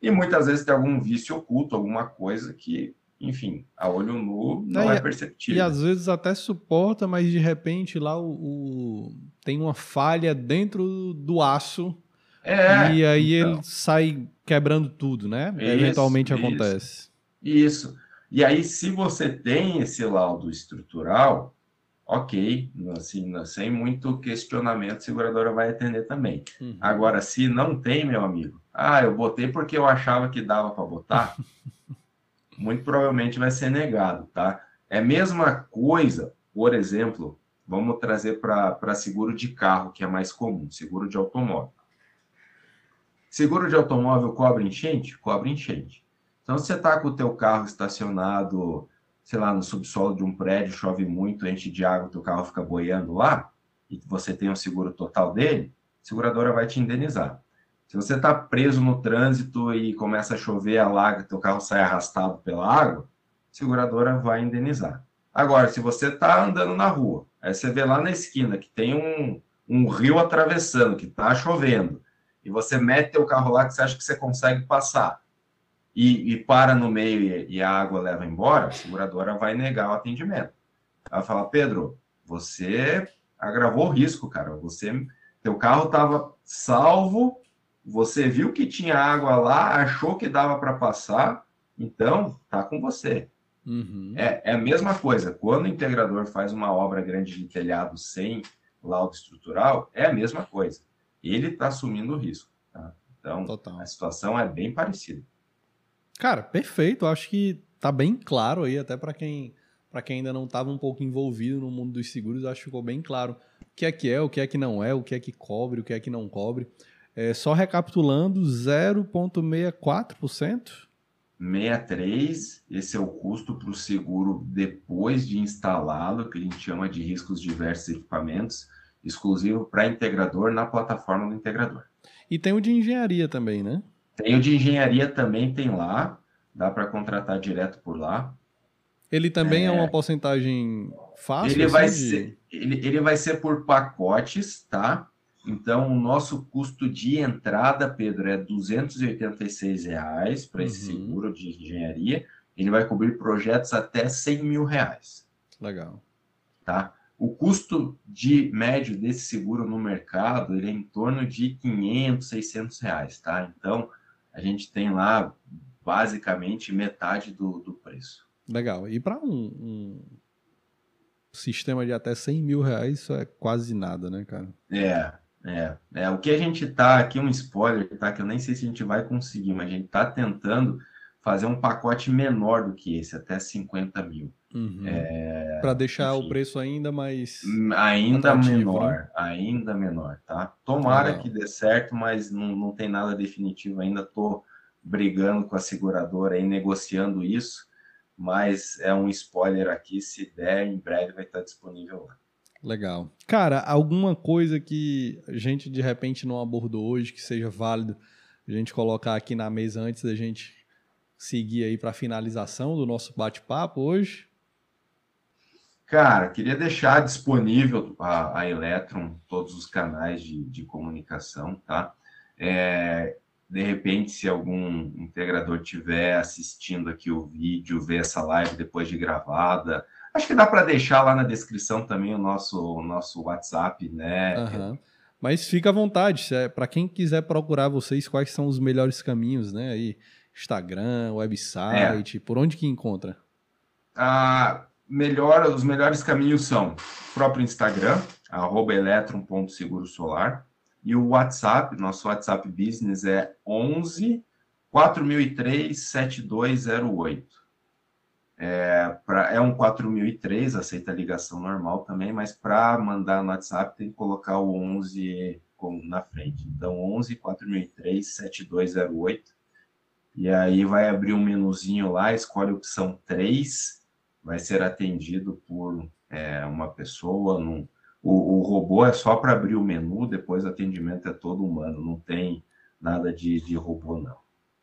E muitas vezes tem algum vício oculto, alguma coisa que, enfim, a olho nu não, é, é perceptível. E às vezes até suporta, mas de repente lá o, o... tem uma falha dentro do aço. É, e aí então. ele sai quebrando tudo, né? Isso, Eventualmente isso, acontece. Isso. E aí, se você tem esse laudo estrutural, ok, assim, sem muito questionamento, a seguradora vai atender também. Uhum. Agora, se não tem, meu amigo, ah, eu botei porque eu achava que dava para botar, muito provavelmente vai ser negado, tá? É a mesma coisa, por exemplo, vamos trazer para seguro de carro, que é mais comum, seguro de automóvel. Seguro de automóvel cobre enchente? Cobre enchente. Então, se você está com o teu carro estacionado, sei lá, no subsolo de um prédio, chove muito, enche de água, o teu carro fica boiando lá, e você tem um seguro total dele, a seguradora vai te indenizar. Se você está preso no trânsito e começa a chover, alaga, teu carro sai arrastado pela água, a seguradora vai indenizar. Agora, se você está andando na rua, aí você vê lá na esquina que tem um, um rio atravessando, que está chovendo, e você mete teu carro lá que você acha que você consegue passar, e, e para no meio e, e, a água leva embora, a seguradora vai negar o atendimento. Ela fala, Pedro, você agravou o risco, cara. Você, teu carro estava salvo você viu que tinha água lá, achou que dava para passar, então tá com você. Uhum. É, é, a mesma coisa. Quando o integrador faz uma obra grande de telhado sem laudo estrutural, é a mesma coisa. Ele está assumindo o risco. Tá? Então, Total. a situação é bem parecida. Cara, perfeito. Acho que tá bem claro aí, até para quem para quem ainda não estava um pouco envolvido no mundo dos seguros, acho que ficou bem claro o que é que é, o que é que não é, o que é que cobre, o que é que não cobre. É, só recapitulando, 0,64%? 63, esse é o custo para o seguro depois de instalá-lo, que a gente chama de riscos diversos equipamentos, exclusivo para integrador na plataforma do integrador. E tem o de engenharia também, né? Tem o de engenharia também, tem lá, dá para contratar direto por lá. Ele também é, é uma porcentagem fácil? Ele, assim, vai de... ser, ele, ele vai ser por pacotes, tá? Então, o nosso custo de entrada, Pedro, é 286 reais para esse uhum. seguro de engenharia. Ele vai cobrir projetos até 100 mil reais. Legal. Tá? O custo de médio desse seguro no mercado ele é em torno de 500, 600 reais, tá? Então, a gente tem lá basicamente metade do, do preço. Legal. E para um, um, sistema de até 100 mil reais, isso é quase nada, né, cara? É, é, é, o que a gente tá aqui, um spoiler, tá? Que eu nem sei se a gente vai conseguir, mas a gente tá tentando fazer um pacote menor do que esse, até 50 mil. Uhum. É, Para deixar enfim, o preço ainda mais. Hum, ainda menor, né? ainda menor, tá? Tomara que dê certo, mas não, não tem nada definitivo ainda. Tô brigando com a seguradora aí, negociando isso, mas é um spoiler aqui. Se der, em breve vai estar disponível lá. Legal. Cara, alguma coisa que a gente de repente não abordou hoje que seja válido a gente colocar aqui na mesa antes da gente seguir aí para a finalização do nosso bate-papo hoje? Cara, queria deixar disponível a, a Electron todos os canais de, de comunicação, tá? É, de repente, se algum integrador tiver assistindo aqui o vídeo, ver essa live depois de gravada, Acho que dá para deixar lá na descrição também o nosso, o nosso WhatsApp, né? Uhum. Mas fica à vontade, para quem quiser procurar vocês, quais são os melhores caminhos, né? Aí, Instagram, website, é. por onde que encontra? Ah, melhor, os melhores caminhos são o próprio Instagram, arroba eletron.segurosolar, e o WhatsApp, nosso WhatsApp Business é 11 4003 7208. É, pra, é um 4003, aceita ligação normal também, mas para mandar no WhatsApp tem que colocar o 11 com, na frente. Então, 11 4003 7208. E aí vai abrir um menuzinho lá, escolhe a opção 3, vai ser atendido por é, uma pessoa. Num, o, o robô é só para abrir o menu, depois o atendimento é todo humano, não tem nada de, de robô, não.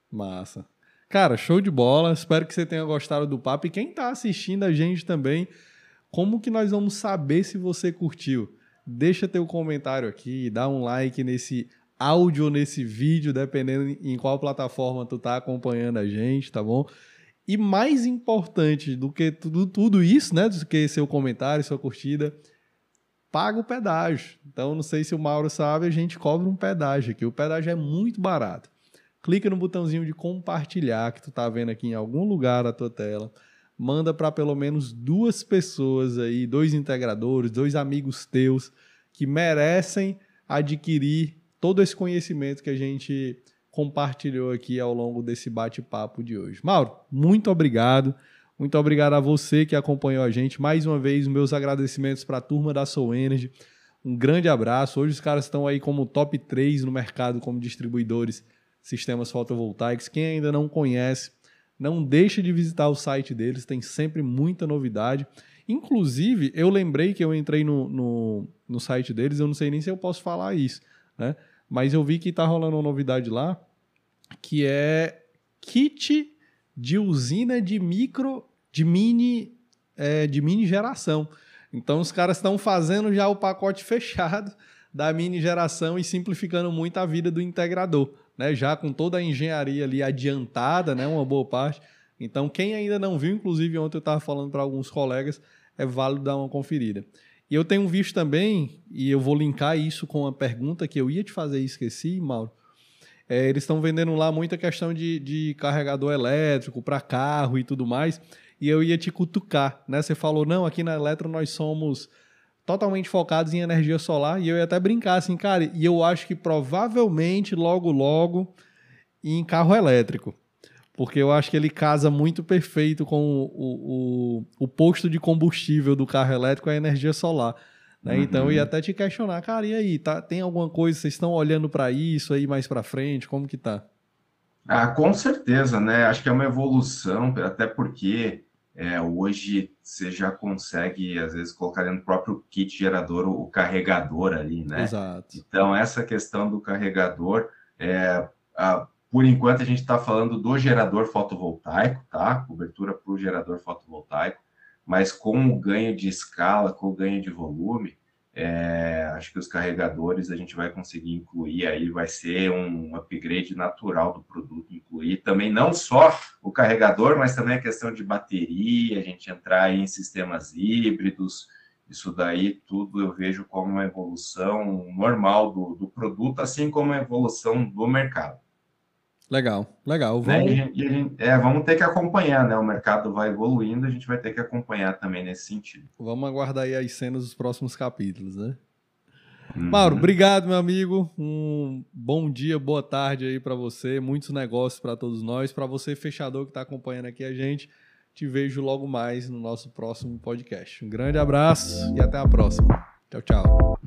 Massa. Cara, show de bola. Espero que você tenha gostado do papo. E quem está assistindo a gente também, como que nós vamos saber se você curtiu? Deixa teu comentário aqui, dá um like nesse áudio, nesse vídeo, dependendo em qual plataforma tu tá acompanhando a gente, tá bom? E mais importante do que tudo, tudo isso, né? Do que seu comentário, sua curtida, paga o pedágio. Então, não sei se o Mauro sabe, a gente cobra um pedágio aqui. O pedágio é muito barato clica no botãozinho de compartilhar que tu tá vendo aqui em algum lugar da tua tela. Manda para pelo menos duas pessoas aí, dois integradores, dois amigos teus que merecem adquirir todo esse conhecimento que a gente compartilhou aqui ao longo desse bate-papo de hoje. Mauro, muito obrigado. Muito obrigado a você que acompanhou a gente. Mais uma vez, meus agradecimentos para a turma da Soul Energy. Um grande abraço. Hoje os caras estão aí como top 3 no mercado como distribuidores sistemas fotovoltaicos. Quem ainda não conhece, não deixe de visitar o site deles, tem sempre muita novidade. Inclusive, eu lembrei que eu entrei no, no, no site deles, eu não sei nem se eu posso falar isso, né? Mas eu vi que está rolando uma novidade lá, que é kit de usina de micro, de mini, é, de mini geração. Então os caras estão fazendo já o pacote fechado da mini geração e simplificando muito a vida do integrador, né? Já com toda a engenharia ali adiantada, né? Uma boa parte. Então quem ainda não viu, inclusive ontem eu estava falando para alguns colegas, é válido dar uma conferida. E eu tenho visto também, e eu vou linkar isso com uma pergunta que eu ia te fazer e esqueci, Mauro. É, eles estão vendendo lá muita questão de, de carregador elétrico para carro e tudo mais. E eu ia te cutucar, né? Você falou, não, aqui na Eletro nós somos totalmente focados em energia solar. E eu ia até brincar assim, cara, e eu acho que provavelmente logo, logo em carro elétrico porque eu acho que ele casa muito perfeito com o, o, o posto de combustível do carro elétrico, a energia solar. Né? Uhum. Então, eu ia até te questionar, cara, e aí, tá, tem alguma coisa, vocês estão olhando para isso aí mais para frente, como que tá? Ah, com certeza, né? Acho que é uma evolução, até porque é, hoje você já consegue, às vezes, colocar dentro do próprio kit gerador o, o carregador ali, né? Exato. Então, essa questão do carregador, é, a, por enquanto, a gente está falando do gerador fotovoltaico, tá? Cobertura para o gerador fotovoltaico, mas com o ganho de escala, com o ganho de volume, é, acho que os carregadores a gente vai conseguir incluir aí, vai ser um upgrade natural do produto, incluir também não só o carregador, mas também a questão de bateria, a gente entrar em sistemas híbridos, isso daí tudo eu vejo como uma evolução normal do, do produto, assim como a evolução do mercado. Legal, legal. Né, vamos... Né? E, e, é, vamos ter que acompanhar, né? O mercado vai evoluindo, a gente vai ter que acompanhar também nesse sentido. Vamos aguardar aí as cenas dos próximos capítulos, né? Uhum. Mauro, obrigado, meu amigo. Um bom dia, boa tarde aí para você. Muitos negócios para todos nós. Para você, fechador que está acompanhando aqui a gente, te vejo logo mais no nosso próximo podcast. Um grande abraço e até a próxima. Tchau, tchau.